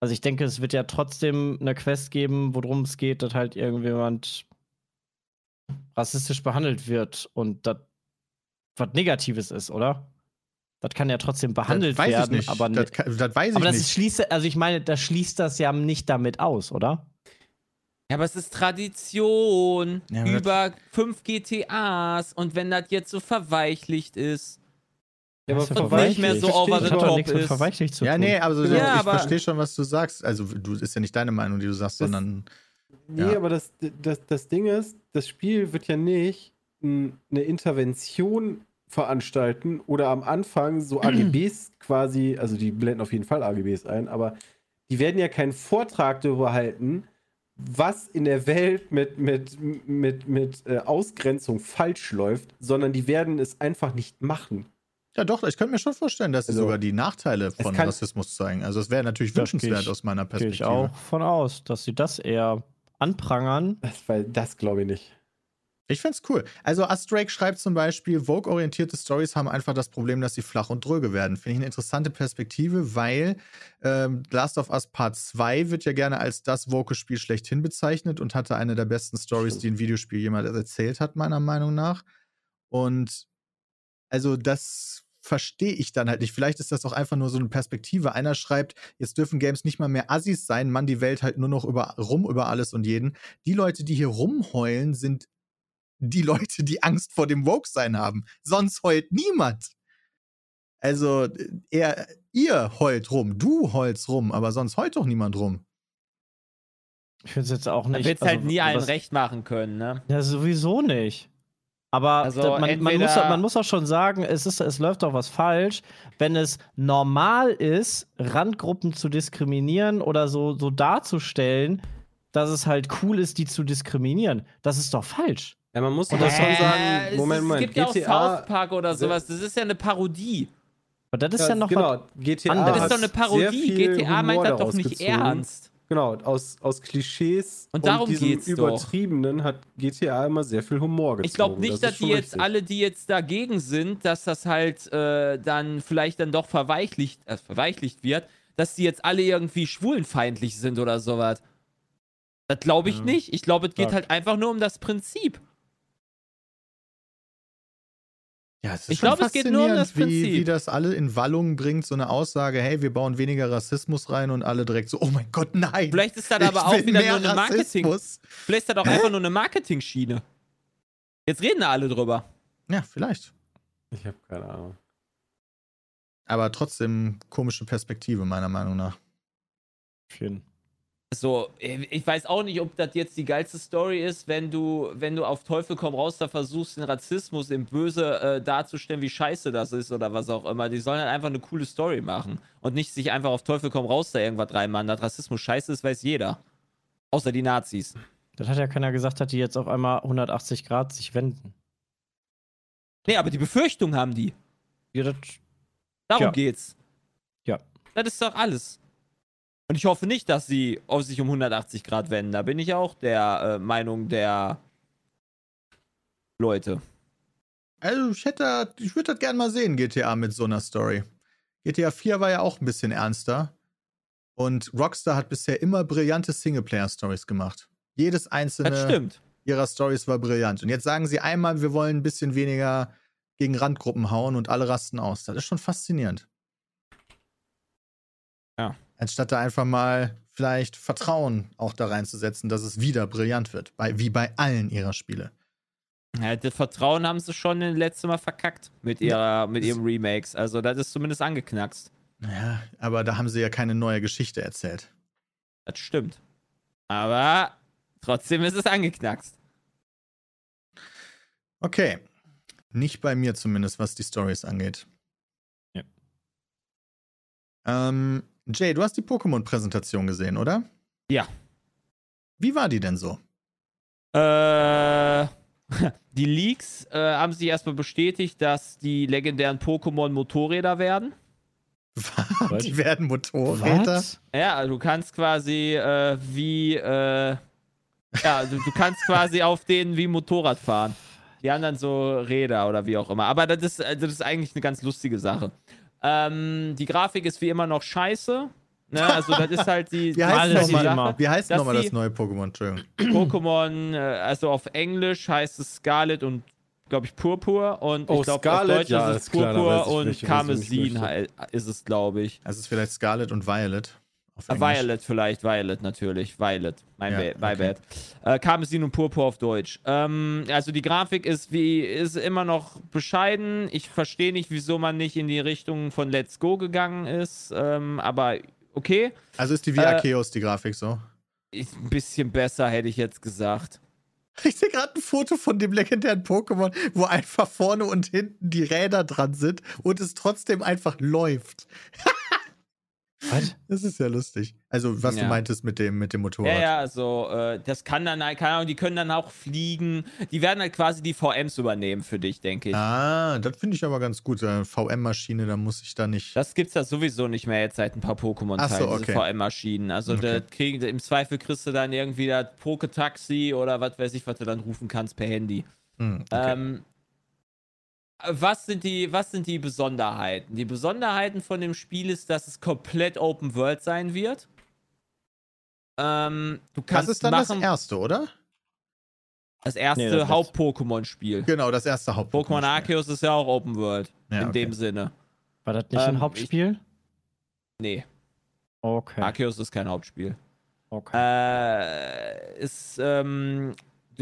Also ich denke, es wird ja trotzdem eine Quest geben, worum es geht, dass halt irgendjemand rassistisch behandelt wird und das was Negatives ist, oder? Das kann ja trotzdem behandelt das weiß werden, ich nicht. aber, das, kann- das weiß ich aber das nicht. schließt, also ich meine, das schließt das ja nicht damit aus, oder? Ja, aber es ist Tradition Ja, aber über fünf GTAs und wenn das jetzt so verweichlicht ist. Ja, Das ist ja und nicht mehr so verweichlicht. over the top nichts mit ist. verweichlicht zu ja, tun. nee, also Ja, ich aber- verstehe schon, was du sagst. Also, du ist ja nicht deine Meinung, die du sagst, Das- sondern Nee, Ja. aber das, das, das Ding ist, das Spiel wird ja nicht eine Intervention veranstalten oder am Anfang so AGBs quasi, also die blenden auf jeden Fall AGBs ein, aber die werden ja keinen Vortrag darüber halten, was in der Welt mit, mit, mit, mit äh, Ausgrenzung falsch läuft, sondern die werden es einfach nicht machen. Ja, doch, ich könnte mir schon vorstellen, dass sie Also, sogar die Nachteile von kann- Rassismus zeigen. Also, es wäre natürlich wünschenswert ich- aus meiner Gehe ich Perspektive. auch von aus, dass sie das eher anprangern. Das, weil das glaube ich nicht. Ich find's cool. Also Astrake schreibt zum Beispiel, Vogue-orientierte Stories haben einfach das Problem, dass sie flach und dröge werden. Finde ich eine interessante Perspektive, weil ähm, Last of Us Part 2 wird ja gerne als das Vogue-Spiel schlechthin bezeichnet und hatte eine der besten Stories, die ein Videospiel jemals erzählt hat, meiner Meinung nach. Und also das verstehe ich dann halt nicht. Vielleicht ist das auch einfach nur so eine Perspektive. Einer schreibt, jetzt dürfen Games nicht mal mehr Assis sein, man die Welt halt nur noch über, rum über alles und jeden. Die Leute, die hier rumheulen, sind die Leute, die Angst vor dem Woke-Sein haben. Sonst heult niemand. Also, er, ihr heult rum, du heulst rum, aber sonst heult doch niemand rum. Ich finde es jetzt auch nicht. wird es halt also, nie allen recht machen können, ne? Ja, sowieso nicht. Aber Also da- man, man, muss, man muss auch schon sagen, es, ist, es läuft doch was falsch, wenn es normal ist, Randgruppen zu diskriminieren oder so, so darzustellen, dass es halt cool ist, die zu diskriminieren. Das ist doch falsch. Ja, man muss doch Und das schon sagen, Moment, Moment, Es gibt ja auch GTA, South Park oder sowas. Das ist ja eine Parodie. Aber das ist ja, noch was. genau, GTA anderes. Das ist doch eine Parodie. GTA meint das doch nicht gezogen. ernst. Genau, aus, aus Klischees Und darum diesem geht's doch. Übertriebenen hat GTA immer sehr viel Humor gezogen. Ich glaube nicht, Das dass die jetzt richtig. alle, die jetzt dagegen sind, dass das halt äh, dann vielleicht dann doch verweichlicht, äh, verweichlicht wird, dass die jetzt alle irgendwie schwulenfeindlich sind oder sowas. Das glaube ich Ja. nicht. Ich glaube, es geht Sag. halt einfach nur um das Prinzip. Ja, es ist Ich glaube, es geht nur um das faszinierend, wie, Prinzip. wie das alle in Wallung bringt, so eine Aussage, hey, wir bauen weniger Rassismus rein und alle direkt so, oh mein Gott, nein. Vielleicht ist das aber auch wieder nur eine Marketing. Rassismus. Vielleicht ist das auch einfach nur eine Marketing-Schiene. Jetzt reden da alle drüber. Ja, vielleicht. Ich habe keine Ahnung. Aber trotzdem komische Perspektive, meiner Meinung nach. Schön. So, ich weiß auch nicht, ob das jetzt die geilste Story ist, wenn du, wenn du auf Teufel komm raus da versuchst, den Rassismus im Böse äh, darzustellen, wie scheiße das ist oder was auch immer. Die sollen halt einfach eine coole Story machen und nicht sich einfach auf Teufel komm raus da irgendwas reinmachen. Dass Rassismus scheiße ist, weiß jeder. Außer die Nazis. Das hat ja keiner gesagt, dass die jetzt auf einmal 180 Grad sich wenden. Nee, aber die Befürchtung haben die. Ja, das, Darum Ja. geht's. Ja. Das ist doch alles. Und ich hoffe nicht, dass sie auf sich um 180 Grad wenden. Da bin ich auch der äh, Meinung der Leute. Also, ich hätte, ich würde das gerne mal sehen, GTA mit so einer Story. GTA 4 war ja auch ein bisschen ernster. Und Rockstar hat bisher immer brillante Singleplayer-Stories gemacht. Jedes einzelne ihrer Stories war brillant. Und jetzt sagen sie einmal, wir wollen ein bisschen weniger gegen Randgruppen hauen und alle rasten aus. Das ist schon faszinierend. Ja. Anstatt da einfach mal vielleicht Vertrauen auch da reinzusetzen, dass es wieder brillant wird. Bei, wie bei allen ihrer Spiele. Ja, das Vertrauen haben sie schon das letzte Mal verkackt mit, ihrer, mit ihrem Remakes. Also, das ist zumindest angeknackst. Ja, aber da haben sie ja keine neue Geschichte erzählt. Das stimmt. Aber trotzdem ist es angeknackst. Okay. Nicht bei mir zumindest, was die Stories angeht. Ja. Ähm, Jay, du hast die Pokémon-Präsentation gesehen, oder? Ja. Wie war die denn so? Äh, die Leaks äh, haben sich erstmal bestätigt, dass die legendären Pokémon Motorräder werden. Was? die werden Motorräder. Was? Ja, also du kannst quasi äh, wie, äh, ja, du, du kannst quasi auf denen wie Motorrad fahren. Die haben dann so Räder oder wie auch immer. Aber das ist, äh, das ist eigentlich eine ganz lustige Sache. Ähm, die Grafik ist wie immer noch scheiße. Ne? Also das ist halt die, Wie heißt nochmal immer. wie heißt Dass noch mal das neue Pokémon? Entschuldigung. Pokémon, äh, also auf Englisch heißt es Scarlet und, glaube ich, Purpur. Und Oh, ich glaube, auf Scarlet? Deutsch Ja, ist es klar, Purpur ich, und halt, ist es, glaube ich. Also es ist vielleicht Scarlet und Violet. Ah. Violet vielleicht, Violet natürlich, Violet, mein, Ja, ba my okay. bad. Äh, Karmesin und Purpur auf Deutsch. Ähm, also die Grafik ist wie ist immer noch bescheiden. Ich verstehe nicht, wieso man nicht in die Richtung von Let's Go gegangen ist, ähm, aber okay. Also ist die wie Äh, Arceus, die Grafik so. Ist ein bisschen besser, hätte ich jetzt gesagt. Ich sehe gerade ein Foto von dem legendären Pokémon, wo einfach vorne und hinten die Räder dran sind und es trotzdem einfach läuft. Was? Das ist ja lustig. Also, was Ja. du meintest mit dem, mit dem Motorrad. Ja, ja, also äh, das kann dann, halt- keine Ahnung, die können dann auch fliegen. Die werden halt quasi die VMs übernehmen für dich, denke ich. Ah, das finde ich aber ganz gut. VM-Maschine, da muss ich da nicht. Das gibt's ja sowieso nicht mehr jetzt seit ein paar Ach so, Pokémon-Teilen, okay. VM-Maschinen. Also Okay. kriegen, im Zweifel kriegst du dann irgendwie das Poketaxi oder was weiß ich, was du dann rufen kannst per Handy. Hm, okay. Ähm, was, sind die, was sind die Besonderheiten? Die Besonderheiten von dem Spiel ist, dass es komplett Open World sein wird. Ähm, du das kannst ist dann machen, das erste, oder? das erste Nee, das. Haupt-Pokémon-Spiel. Genau, das erste Haupt. Pokémon Arceus ist ja auch Open World. Ja, in okay. dem Sinne. War das nicht Ähm, ein Hauptspiel? Nee, Okay. Arceus ist kein Hauptspiel. okay. Äh, ist, ähm,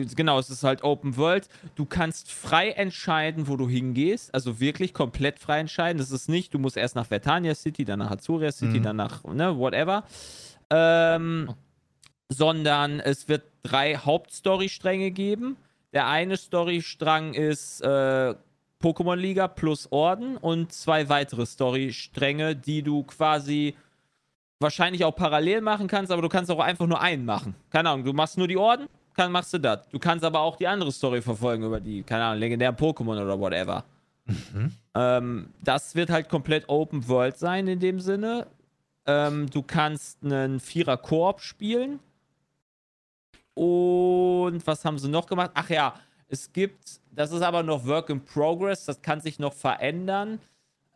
genau, es ist halt Open World. Du kannst frei entscheiden, wo du hingehst. Also wirklich komplett frei entscheiden. Das ist nicht, du musst erst nach Vertania City, dann nach Azuria City, Mhm. dann nach, ne, whatever. Ähm, sondern es wird drei Hauptstory-Stränge geben. Der eine Storystrang ist äh, Pokémon Liga plus Orden und zwei weitere Storystränge, die du quasi wahrscheinlich auch parallel machen kannst, aber du kannst auch einfach nur einen machen. Keine Ahnung, du machst nur die Orden, kann, machst du das. Du kannst aber auch die andere Story verfolgen über die, keine Ahnung, legendären Pokémon oder whatever. Ähm, das wird halt komplett Open World sein in dem Sinne. Ähm, du kannst einen Vierer-Koop spielen. Und was haben sie noch gemacht? Ach ja, es gibt, das ist aber noch Work in Progress, das kann sich noch verändern.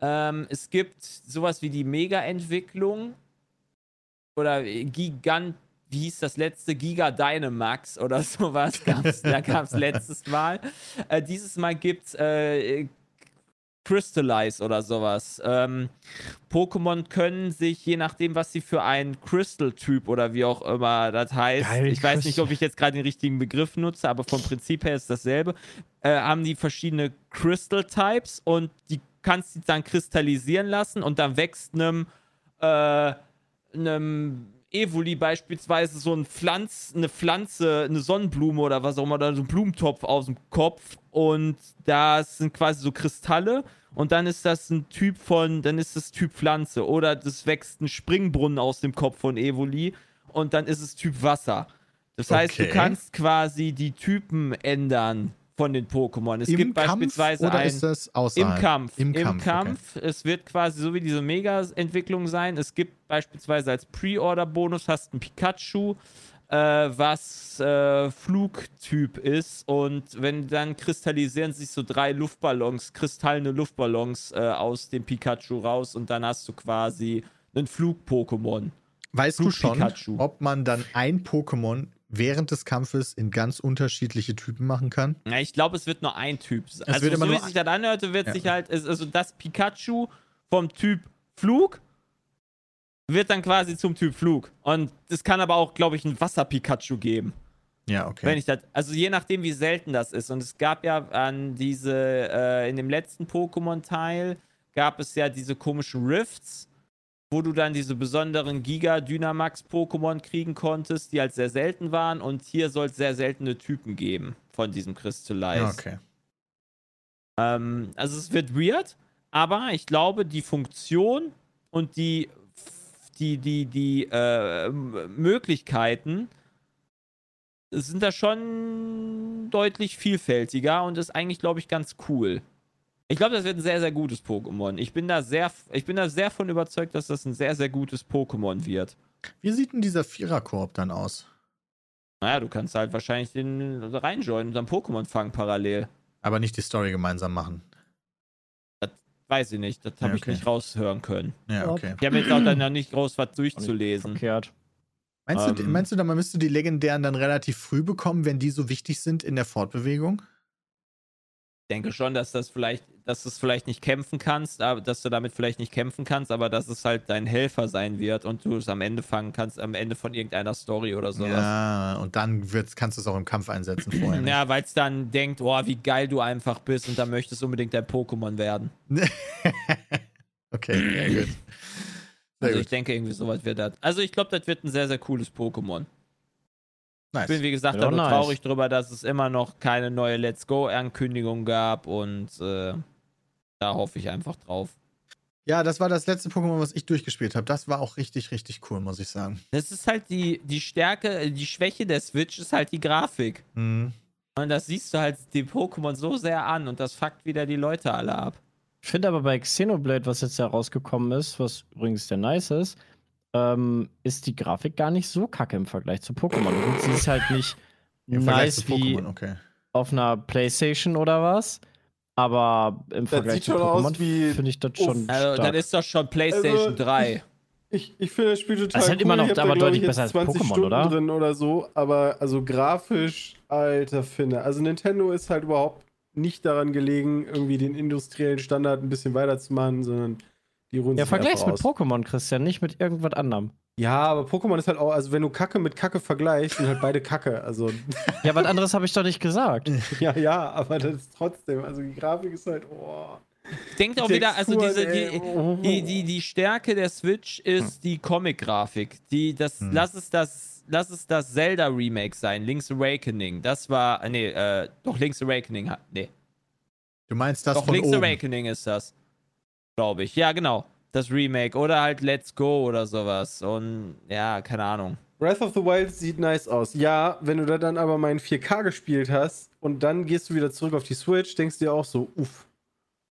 Ähm, es gibt sowas wie die Mega-Entwicklung oder Gigant, wie hieß das letzte? Giga Dynamax oder sowas gab's, da gab es letztes Mal. Äh, dieses Mal gibt es äh, Crystallize oder sowas. Ähm, Pokémon können sich, je nachdem, was sie für ein Crystal-Typ oder wie auch immer das heißt, Geil, ich weiß nicht, ob ich jetzt gerade den richtigen Begriff nutze, aber vom Prinzip her ist dasselbe, äh, haben die verschiedene Crystal-Types und die kannst du dann kristallisieren lassen und dann wächst einem, äh, einem Evoli beispielsweise so ein Pflanz, eine Pflanze, eine Sonnenblume oder was auch immer, oder so ein Blumentopf aus dem Kopf und das sind quasi so Kristalle und dann ist das ein Typ von, dann ist das Typ Pflanze oder das wächst ein Springbrunnen aus dem Kopf von Evoli und dann ist es Typ Wasser. Das heißt, du Okay. kannst quasi die Typen ändern von den Pokémon. Es Im gibt Kampf beispielsweise oder ein ist das im außerhalb? Kampf. Im Im, Kampf, Kampf. Es wird quasi so wie diese Mega-Entwicklung sein. Es gibt beispielsweise als Pre-Order-Bonus hast ein Pikachu, äh, was äh, Flugtyp ist. Und wenn dann kristallisieren sich so drei Luftballons, kristallene Luftballons äh, aus dem Pikachu raus und dann hast du quasi einen Flug-Pokémon. Weißt du schon, Flug-Pikachu. ob man dann ein Pokémon während des Kampfes in ganz unterschiedliche Typen machen kann? Ja, ich glaube, es wird nur ein Typ. sein. Also, so wie sich das anhörte, wird Ja. sich halt, es- also das Pikachu vom Typ Flug wird dann quasi zum Typ Flug. Und es kann aber auch, glaube ich, ein Wasser-Pikachu geben. Ja, okay. Wenn ich das, also je nachdem, wie selten das ist. Und es gab ja an diese, äh, in dem letzten Pokémon-Teil gab es ja diese komischen Rifts, wo du dann diese besonderen Giga-Dynamax-Pokémon kriegen konntest, die halt sehr selten waren. Und hier soll es sehr seltene Typen geben von diesem Crystallize. ja, okay. Ähm, also es wird weird, aber ich glaube, die Funktion und die, die, die, die äh, Möglichkeiten sind da schon deutlich vielfältiger und ist eigentlich, glaube ich, ganz cool. Ich glaube, das wird ein sehr, sehr gutes Pokémon. Ich bin da sehr, ich bin da sehr von überzeugt, dass das ein sehr, sehr gutes Pokémon wird. Wie sieht denn dieser Viererkorb dann aus? Naja, du kannst halt wahrscheinlich den reinjoinen und dann Pokémon fangen parallel. Aber nicht die Story gemeinsam machen. Weiß ich nicht, das habe Ja, ich okay. nicht raushören können. Ja, okay. Ich habe jetzt auch dann noch nicht groß was durchzulesen. Verkehrt. Meinst, du, Ähm. meinst du, man müsste die legendären dann relativ früh bekommen, wenn die so wichtig sind in der Fortbewegung? Ich denke schon, dass das vielleicht, dass du es vielleicht nicht kämpfen kannst, aber dass du damit vielleicht nicht kämpfen kannst, aber dass es halt dein Helfer sein wird und du es am Ende fangen kannst, am Ende von irgendeiner Story oder sowas. Ja, und dann wird's, kannst du es auch im Kampf einsetzen vorher. nicht? Ja, weil es dann denkt, oh, wie geil du einfach bist und dann möchtest du unbedingt dein Pokémon werden. okay, sehr gut. Sehr Also ich gut. denke, irgendwie sowas wird das. Also ich glaube, das wird ein sehr, sehr cooles Pokémon. Ich bin, Nice. wie gesagt, da nur nice. traurig drüber, dass es immer noch keine neue Let's Go-Ankündigung gab und äh, da hoffe ich einfach drauf. Ja, das war das letzte Pokémon, was ich durchgespielt habe. Das war auch richtig, richtig cool, muss ich sagen. Das ist halt die, die Stärke, die Schwäche der Switch ist halt die Grafik. Mhm. Und das siehst du halt dem Pokémon so sehr an und das fuckt wieder die Leute alle ab. Ich finde aber bei Xenoblade, was jetzt ja rausgekommen ist, was übrigens sehr nice ist, ähm, ist die Grafik gar nicht so kacke im Vergleich zu Pokémon. Gut, sie ist halt nicht Im nice zu wie Pokémon, okay. auf einer Playstation oder was. Aber im Vergleich zu Pokémon wie- finde ich das schon Also, stark. das ist doch schon PlayStation Also, 3. Ich, ich finde das Spiel total Das ist halt cool. immer noch Ich aber da, deutlich ich, besser als 20 Pokémon, Stunden oder? drin oder so, aber also grafisch, alter Finne. Also Nintendo ist halt überhaupt nicht daran gelegen, irgendwie den industriellen Standard ein bisschen weiterzumachen, sondern die ruhen ja, vergleich's mit aus. Pokémon, Christian, nicht mit irgendwas anderem. Ja, aber Pokémon ist halt auch, also wenn du Kacke mit Kacke vergleichst, sind halt beide Kacke. Also Ja, was anderes habe ich doch nicht gesagt. ja, ja, aber das ist trotzdem, also die Grafik ist halt, oh. Denkt auch wieder, also diese, die, oh. die, die, die Stärke der Switch ist die Comic-Grafik. Die, das, Hm. lass es das, lass es das Zelda-Remake sein, Link's Awakening. Das war, nee, äh, doch Link's Awakening, hat- nee. Du meinst das Doch, von Link's oben? Awakening ist das. Glaube ich. Ja, genau. Das Remake. Oder halt Let's Go oder sowas. Und ja, keine Ahnung. Breath of the Wild sieht nice aus. Ja, wenn du da dann aber mal in 4K gespielt hast und dann gehst du wieder zurück auf die Switch, denkst du dir auch so, uff.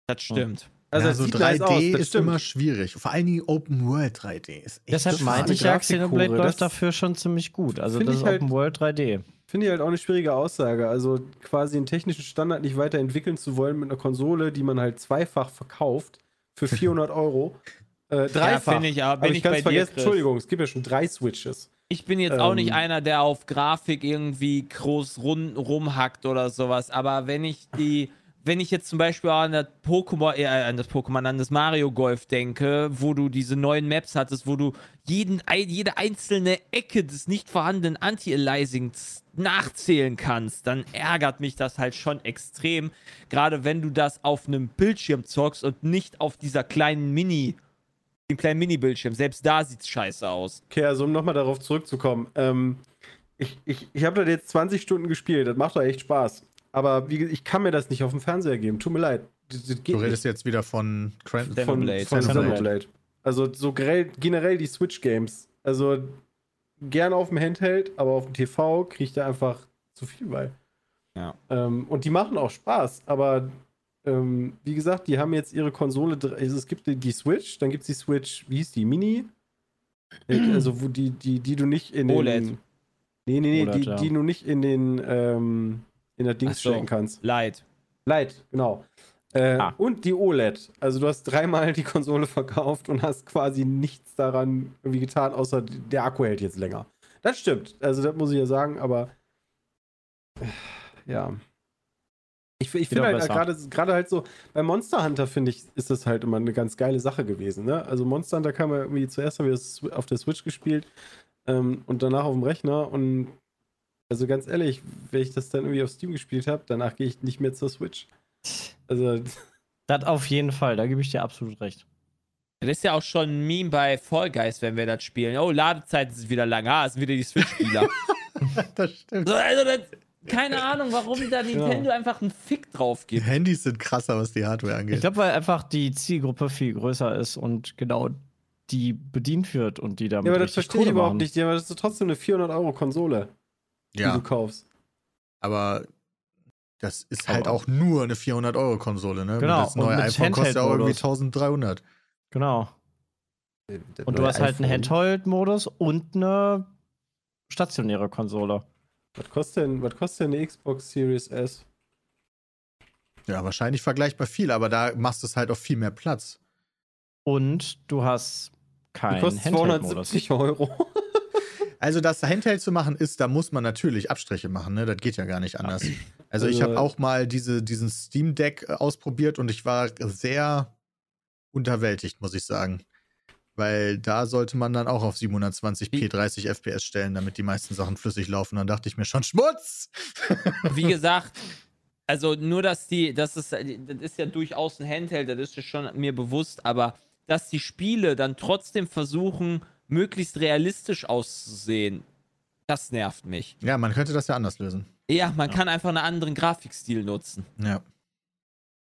Das stimmt. Also ja, es so sieht 3D nice aus, ist stimmt. immer schwierig. Vor allen Dingen Open World 3D ist echt Deshalb das meinte ich ja, Xenoblade läuft das dafür schon ziemlich gut. Also das ich ist halt- Open World 3D. Finde ich halt auch eine schwierige Aussage. Also quasi einen technischen Standard nicht weiterentwickeln zu wollen mit einer Konsole, die man halt zweifach verkauft für 400 Euro. Äh, dreifach. finde ich, aber bin Hab ich ganz dir, vergessen. Chris. Entschuldigung, es gibt ja schon drei Switches. Ich bin jetzt auch nicht Ähm. einer, der auf Grafik irgendwie groß run rumhackt oder sowas. Aber wenn ich die, wenn ich jetzt zum Beispiel an das Pokémon, äh, an das Pokémon, an das Mario Golf denke, wo du diese neuen Maps hattest, wo du jeden, jede einzelne Ecke des nicht vorhandenen Anti-Aliasings nachzählen kannst, dann ärgert mich das halt schon extrem. Gerade wenn du das auf einem Bildschirm zockst und nicht auf dieser kleinen Mini, dem kleinen Mini-Bildschirm. Selbst da sieht's scheiße aus. Okay, also um nochmal darauf zurückzukommen. Ähm, ich ich, ich habe das jetzt 20 Stunden gespielt. Das macht doch echt Spaß. Aber wie, ich kann mir das nicht auf dem Fernseher geben. Tut mir leid. Das, das geht Du redest nicht. jetzt wieder von Cran von, Xenoblade. von Xenoblade. Xenoblade. Also so generell, die Switch-Games. Also gern auf dem Handheld, aber auf dem TV kriege ich da einfach zu viel bei. Ja. Ähm, und die machen auch Spaß, aber ähm, wie gesagt, die haben jetzt ihre Konsole. Also es gibt die, Switch, dann gibt es die Switch, wie hieß die? Mini? Äh, also, wo die, die, die du nicht in den. OLED. Nee, nee, nee, OLED, die, ja. die du nicht in den ähm, in der Dings so. stecken kannst. Leid. Light, genau. Äh, Ah. Und die OLED. Also du hast dreimal die Konsole verkauft und hast quasi nichts daran irgendwie getan, außer der Akku hält jetzt länger. Das stimmt. Also das muss ich ja sagen, aber äh, ja. Ich, ich finde halt gerade halt so, bei Monster Hunter finde ich, ist das halt immer eine ganz geile Sache gewesen. Ne? Also Monster Hunter kam ja irgendwie zuerst haben wir auf der Switch gespielt ähm, und danach auf dem Rechner und also ganz ehrlich, wenn ich das dann irgendwie auf Steam gespielt habe, danach gehe ich nicht mehr zur Switch. Also, Das auf jeden Fall, da gebe ich dir absolut recht. Das ist ja auch schon ein Meme bei Fall Guys, wenn wir das spielen. Oh, Ladezeiten sind wieder lang. Ah, es sind wieder die Switch-Spieler. das stimmt. so, also das, keine Ahnung, warum da Nintendo einfach einen Fick drauf Die gibt. Handys sind krasser, was die Hardware Ich angeht. glaube, weil einfach die Zielgruppe viel größer ist und genau die bedient wird und die damit ja, aber das verstehe ich überhaupt machen. nicht. Ja, aber das ist trotzdem eine 400-Euro-Konsole, die ja, du kaufst. aber das ist Aber- halt auch nur eine 400-Euro-Konsole, ne? Genau, Das neue iPhone kostet ja auch irgendwie Handheld-Modus. 1300. Genau. Und du hast halt einen. Handheld-Modus und eine stationäre Konsole. Was kostet denn, was kostet denn eine Xbox Series S? Ja, wahrscheinlich vergleichbar viel, aber da machst du es halt auf viel mehr Platz. Und du hast Die keinen kostet Handheld-Modus. 270 Euro. Also das Handheld zu machen ist, da muss man natürlich Abstriche machen, ne? Das geht ja gar nicht anders. Also ich Also- habe auch mal diese, diesen Steam Deck äh, ausprobiert und ich war sehr unterwältigt, muss ich sagen. Weil da sollte man dann auch auf 720p 30 FPS stellen, damit die meisten Sachen flüssig laufen. Dann dachte ich mir schon, Schmutz! Wie gesagt, also nur, dass die, das ist, das ist ja durchaus ein Handheld, das ist schon mir bewusst, aber dass die Spiele dann trotzdem versuchen, möglichst realistisch auszusehen, das nervt mich. Ja, man könnte das ja anders lösen. Ja, man kann einfach einen anderen Grafikstil nutzen. Ja.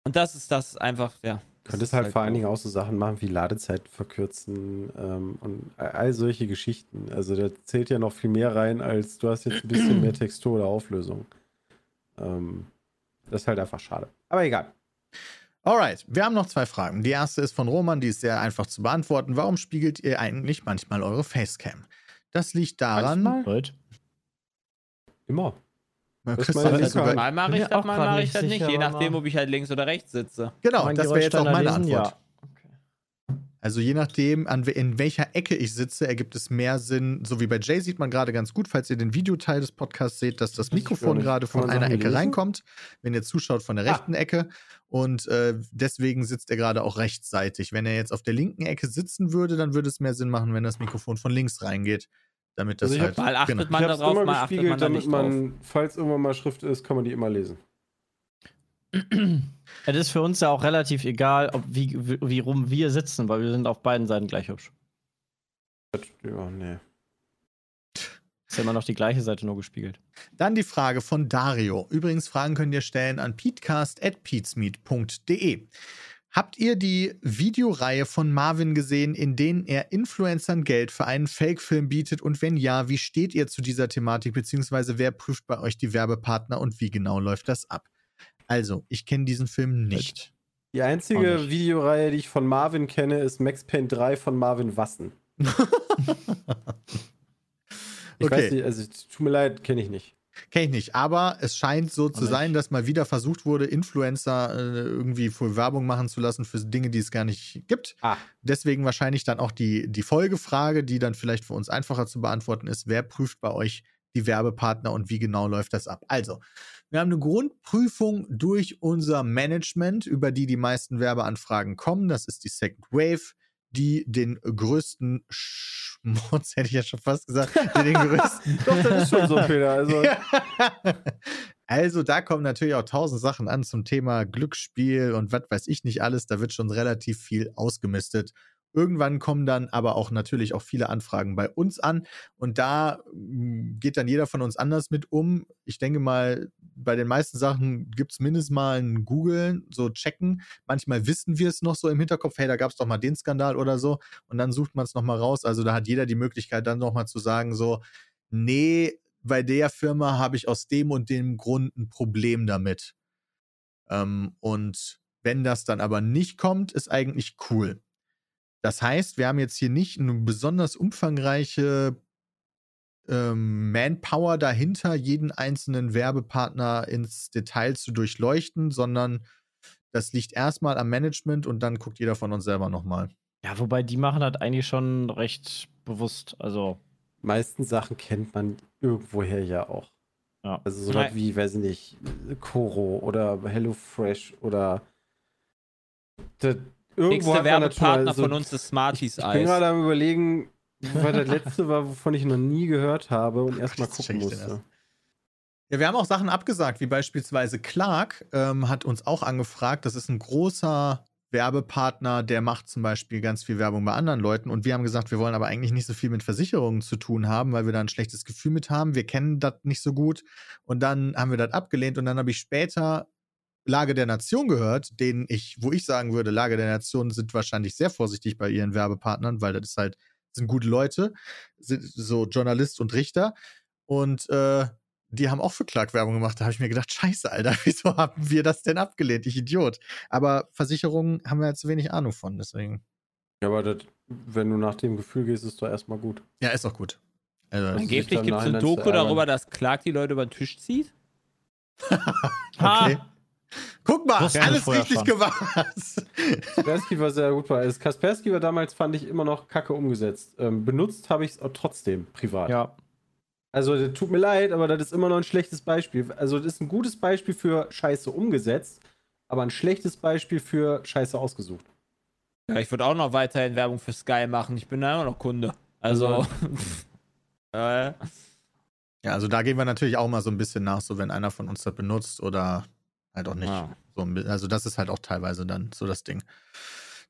Und das ist das einfach, ja. Du könntest halt vor allen Dingen auch so Sachen machen wie Ladezeit verkürzen ähm, und all solche Geschichten. Also da zählt ja noch viel mehr rein, als du hast jetzt ein bisschen mehr Textur oder Auflösung. Ähm, das ist halt einfach schade. Aber egal. Alright, wir haben noch zwei Fragen. Die erste ist von Roman, die ist sehr einfach zu beantworten. Warum spiegelt ihr eigentlich manchmal eure Facecam? Das liegt daran, Manchmal? Immer. äh, Das sogar, Mal mache ich das, auch mal mache ich nicht das nicht, je nachdem, ob ich halt links oder rechts sitze. genau, das wäre jetzt auch meine? Antwort. Ja. Also je nachdem, an, we- in welcher Ecke ich sitze, ergibt es mehr Sinn. So wie bei Jay sieht man gerade ganz gut, falls ihr den Videoteil des Podcasts seht, dass das Mikrofon gerade von man einer Ecke lesen? reinkommt, wenn ihr zuschaut von der Ah. rechten Ecke. Und äh, deswegen sitzt er gerade auch rechtsseitig. Wenn er jetzt auf der linken Ecke sitzen würde, dann würde es mehr Sinn machen, wenn das Mikrofon von links reingeht. Damit das Also ich halt. hab- Mal achtet genau. man darauf, immer mal achtet gespiegelt, man da damit nicht drauf. man, falls irgendwann mal Schrift ist, kann man die immer lesen. Es ist für uns ja auch relativ egal, ob wie, wie, wie rum wir sitzen, weil wir sind auf beiden Seiten gleich hübsch. Ja, nee. Ist ja immer noch die gleiche Seite nur gespiegelt. Dann die Frage von Dario. Übrigens, Fragen könnt ihr stellen an peatcast.peatsmeet.de. Habt ihr die Videoreihe von Marvin gesehen, in denen er Influencern Geld für einen Fake-Film bietet? Und wenn ja, wie steht ihr zu dieser Thematik? Beziehungsweise wer prüft bei euch die Werbepartner und wie genau läuft das ab? Also, ich kenne diesen Film nicht. Die einzige nicht. Videoreihe, die ich von Marvin kenne, ist Max Payne 3 von Marvin Wassen. Ich Okay. weiß nicht, also tut mir leid, kenne ich nicht. Kenne ich nicht, aber es scheint so zu sein, dass mal wieder versucht wurde, Influencer äh, irgendwie für Werbung machen zu lassen für Dinge, die es gar nicht gibt. Ah. Deswegen wahrscheinlich dann auch die, die Folgefrage, die dann vielleicht für uns einfacher zu beantworten ist. Wer prüft bei euch die Werbepartner und wie genau läuft das ab? Also, Wir haben eine Grundprüfung durch unser Management, über die die meisten Werbeanfragen kommen. Das ist die Second Wave, die den größten Schmutz, hätte ich ja schon fast gesagt, die den größten Doch, das ist schon so, Peter. Also, also da kommen natürlich auch tausend Sachen an zum Thema Glücksspiel und was weiß ich nicht alles. Da wird schon relativ viel ausgemistet. Irgendwann kommen dann aber auch natürlich auch viele Anfragen bei uns an und da mm, geht dann jeder von uns anders mit um. Ich denke mal, bei den meisten Sachen gibt es mindestens mal ein Googlen, so checken. Manchmal wissen wir es noch so im Hinterkopf, hey, da gab es doch mal den Skandal oder so und dann sucht man es nochmal raus. Also da hat jeder die Möglichkeit dann nochmal zu sagen, so, nee, bei der Firma habe ich aus dem und dem Grund ein Problem damit. Ähm, und wenn das dann aber nicht kommt, ist eigentlich cool. Das heißt, wir haben jetzt hier nicht eine besonders umfangreiche ähm, Manpower dahinter, jeden einzelnen Werbepartner ins Detail zu durchleuchten, sondern das liegt erstmal am Management und dann guckt jeder von uns selber nochmal. Ja, wobei die machen das eigentlich schon recht bewusst. Also, meisten Sachen kennt man irgendwoher ja auch. ja. Also so was wie, weiß ich nicht, Koro oder HelloFresh oder das, irgendwo Nächster Werbepartner so- von uns ist Smarties Ich bin Eis. gerade am überlegen, weil das letzte war, wovon ich noch nie gehört habe und erstmal gucken musste. Ja, wir haben auch Sachen abgesagt, wie beispielsweise Clark ähm, hat uns auch angefragt. Das ist ein großer Werbepartner, der macht zum Beispiel ganz viel Werbung bei anderen Leuten. Und wir haben gesagt, wir wollen aber eigentlich nicht so viel mit Versicherungen zu tun haben, weil wir da ein schlechtes Gefühl mit haben. Wir kennen das nicht so gut. Und dann haben wir das abgelehnt. Und dann habe ich später Lage der Nation gehört, denen ich, wo ich sagen würde, Lage der Nation sind wahrscheinlich sehr vorsichtig bei ihren Werbepartnern, weil das ist halt, sind gute Leute, sind so Journalist und Richter. Und äh, die haben auch für Clark Werbung gemacht. Da habe ich mir gedacht, scheiße, Alter, wieso haben wir das denn abgelehnt? Ich Idiot. Aber Versicherungen haben wir halt zu wenig Ahnung von, deswegen. Ja, aber das, wenn du nach dem Gefühl gehst, ist doch erstmal gut. Ja, ist auch gut. Also, Angeblich gibt es zu Doku darüber, dass Clark die Leute über den Tisch zieht. okay. Guck mal, Wussten wir alles richtig schon. gemacht. Kaspersky war sehr gut bei. Also Kaspersky war damals, fand ich, immer noch kacke umgesetzt. Ähm, benutzt habe ich es trotzdem privat. Ja. Also, das tut mir leid, aber das ist immer noch ein schlechtes Beispiel. Also, das ist ein gutes Beispiel für Scheiße umgesetzt, aber ein schlechtes Beispiel für Scheiße ausgesucht. Ja, ich würde auch noch weiterhin Werbung für Sky machen. Ich bin da immer noch Kunde. Also. äh, Ja, also da gehen wir natürlich auch mal so ein bisschen nach, so wenn einer von uns das benutzt oder halt auch nicht. Ja. So, also das ist halt auch teilweise dann so das Ding.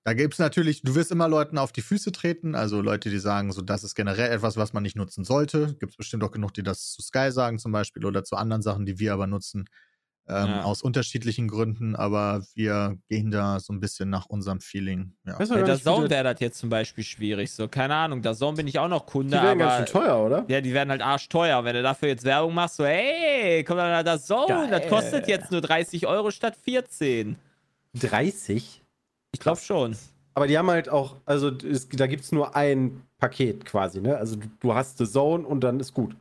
Da gibt es natürlich, du wirst immer Leuten auf die Füße treten, also Leute, die sagen, so das ist generell etwas, was man nicht nutzen sollte. Gibt es bestimmt auch genug, die das zu Sky sagen zum Beispiel oder zu anderen Sachen, die wir aber nutzen. Ähm, Ja. Aus unterschiedlichen Gründen, aber wir gehen da so ein bisschen nach unserem Feeling. Ja. Gar der Zone das- wäre das jetzt zum Beispiel schwierig. So, keine Ahnung. Der Zone bin ich auch noch Die Kunde, werden ganz aber. schön teuer, oder? Ja, die werden halt arschteuer. Wenn du dafür jetzt Werbung machst, so, hey, komm mal da Zone, das kostet jetzt nur 30 Euro statt 14. 30? Ich glaube schon. Aber die haben halt auch, also es, da gibt es nur ein Paket quasi, ne? Also du, du hast The Zone und dann ist gut.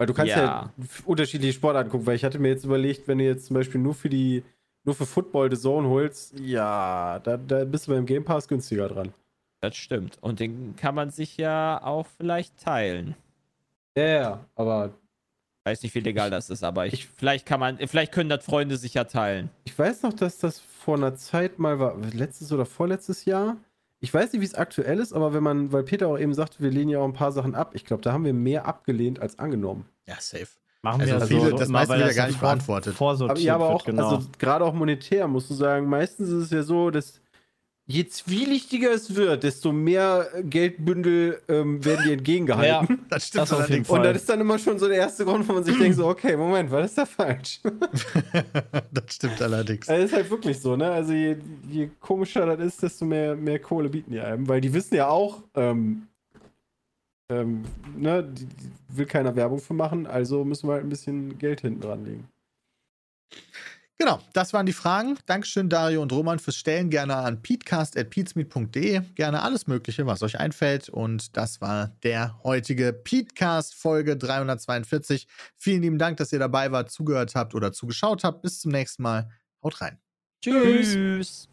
Weil du kannst ja, Ja. unterschiedliche Sportarten gucken, weil ich hatte mir jetzt überlegt, wenn du jetzt zum Beispiel nur für die, nur für Football The Zone holst, ja, da, da bist du beim Game Pass günstiger dran. Das stimmt. Und den kann man sich ja auch vielleicht teilen. Ja, ja, aber Weiß nicht, wie legal das ist, aber ich, Ich- vielleicht kann man, vielleicht können das Freunde sich ja teilen. ich weiß noch, dass das vor einer Zeit mal war, letztes oder vorletztes Jahr. Ich weiß nicht, wie es aktuell ist, aber wenn man, weil Peter auch eben sagte, wir lehnen ja auch ein paar Sachen ab. Ich glaube, da haben wir mehr abgelehnt als angenommen. ja, safe. Machen Also wir viele- so, das immer, meiste weil wird ja das gar nicht beantwortet. Vorsortiert Aber ja, aber auch, wird, genau. also gerade auch monetär, musst du sagen, meistens ist es ja so, dass je zwielichtiger es wird, desto mehr Geldbündel ähm, werden dir entgegengehalten. Das stimmt Das auf jeden. Fall. Und das ist dann immer schon so der erste Grund, wo man sich denkt, so, okay, Moment, was ist da falsch? das stimmt allerdings. Also ist halt wirklich so, ne? Also je, je komischer das ist, desto mehr, mehr Kohle bieten die einem, weil die wissen ja auch, ähm, ähm, ne, die, die will keiner Werbung für machen, also müssen wir halt ein bisschen Geld hinten dran legen. Genau, das waren die Fragen. Dankeschön, Dario und Roman, fürs Stellen. Gerne an peatcast.peatsmeet.de. Gerne alles Mögliche, was euch einfällt. Und das war der heutige Peatcast Folge 342. Vielen lieben Dank, dass ihr dabei wart, zugehört habt oder zugeschaut habt. Bis zum nächsten Mal. Haut rein. Tschüss.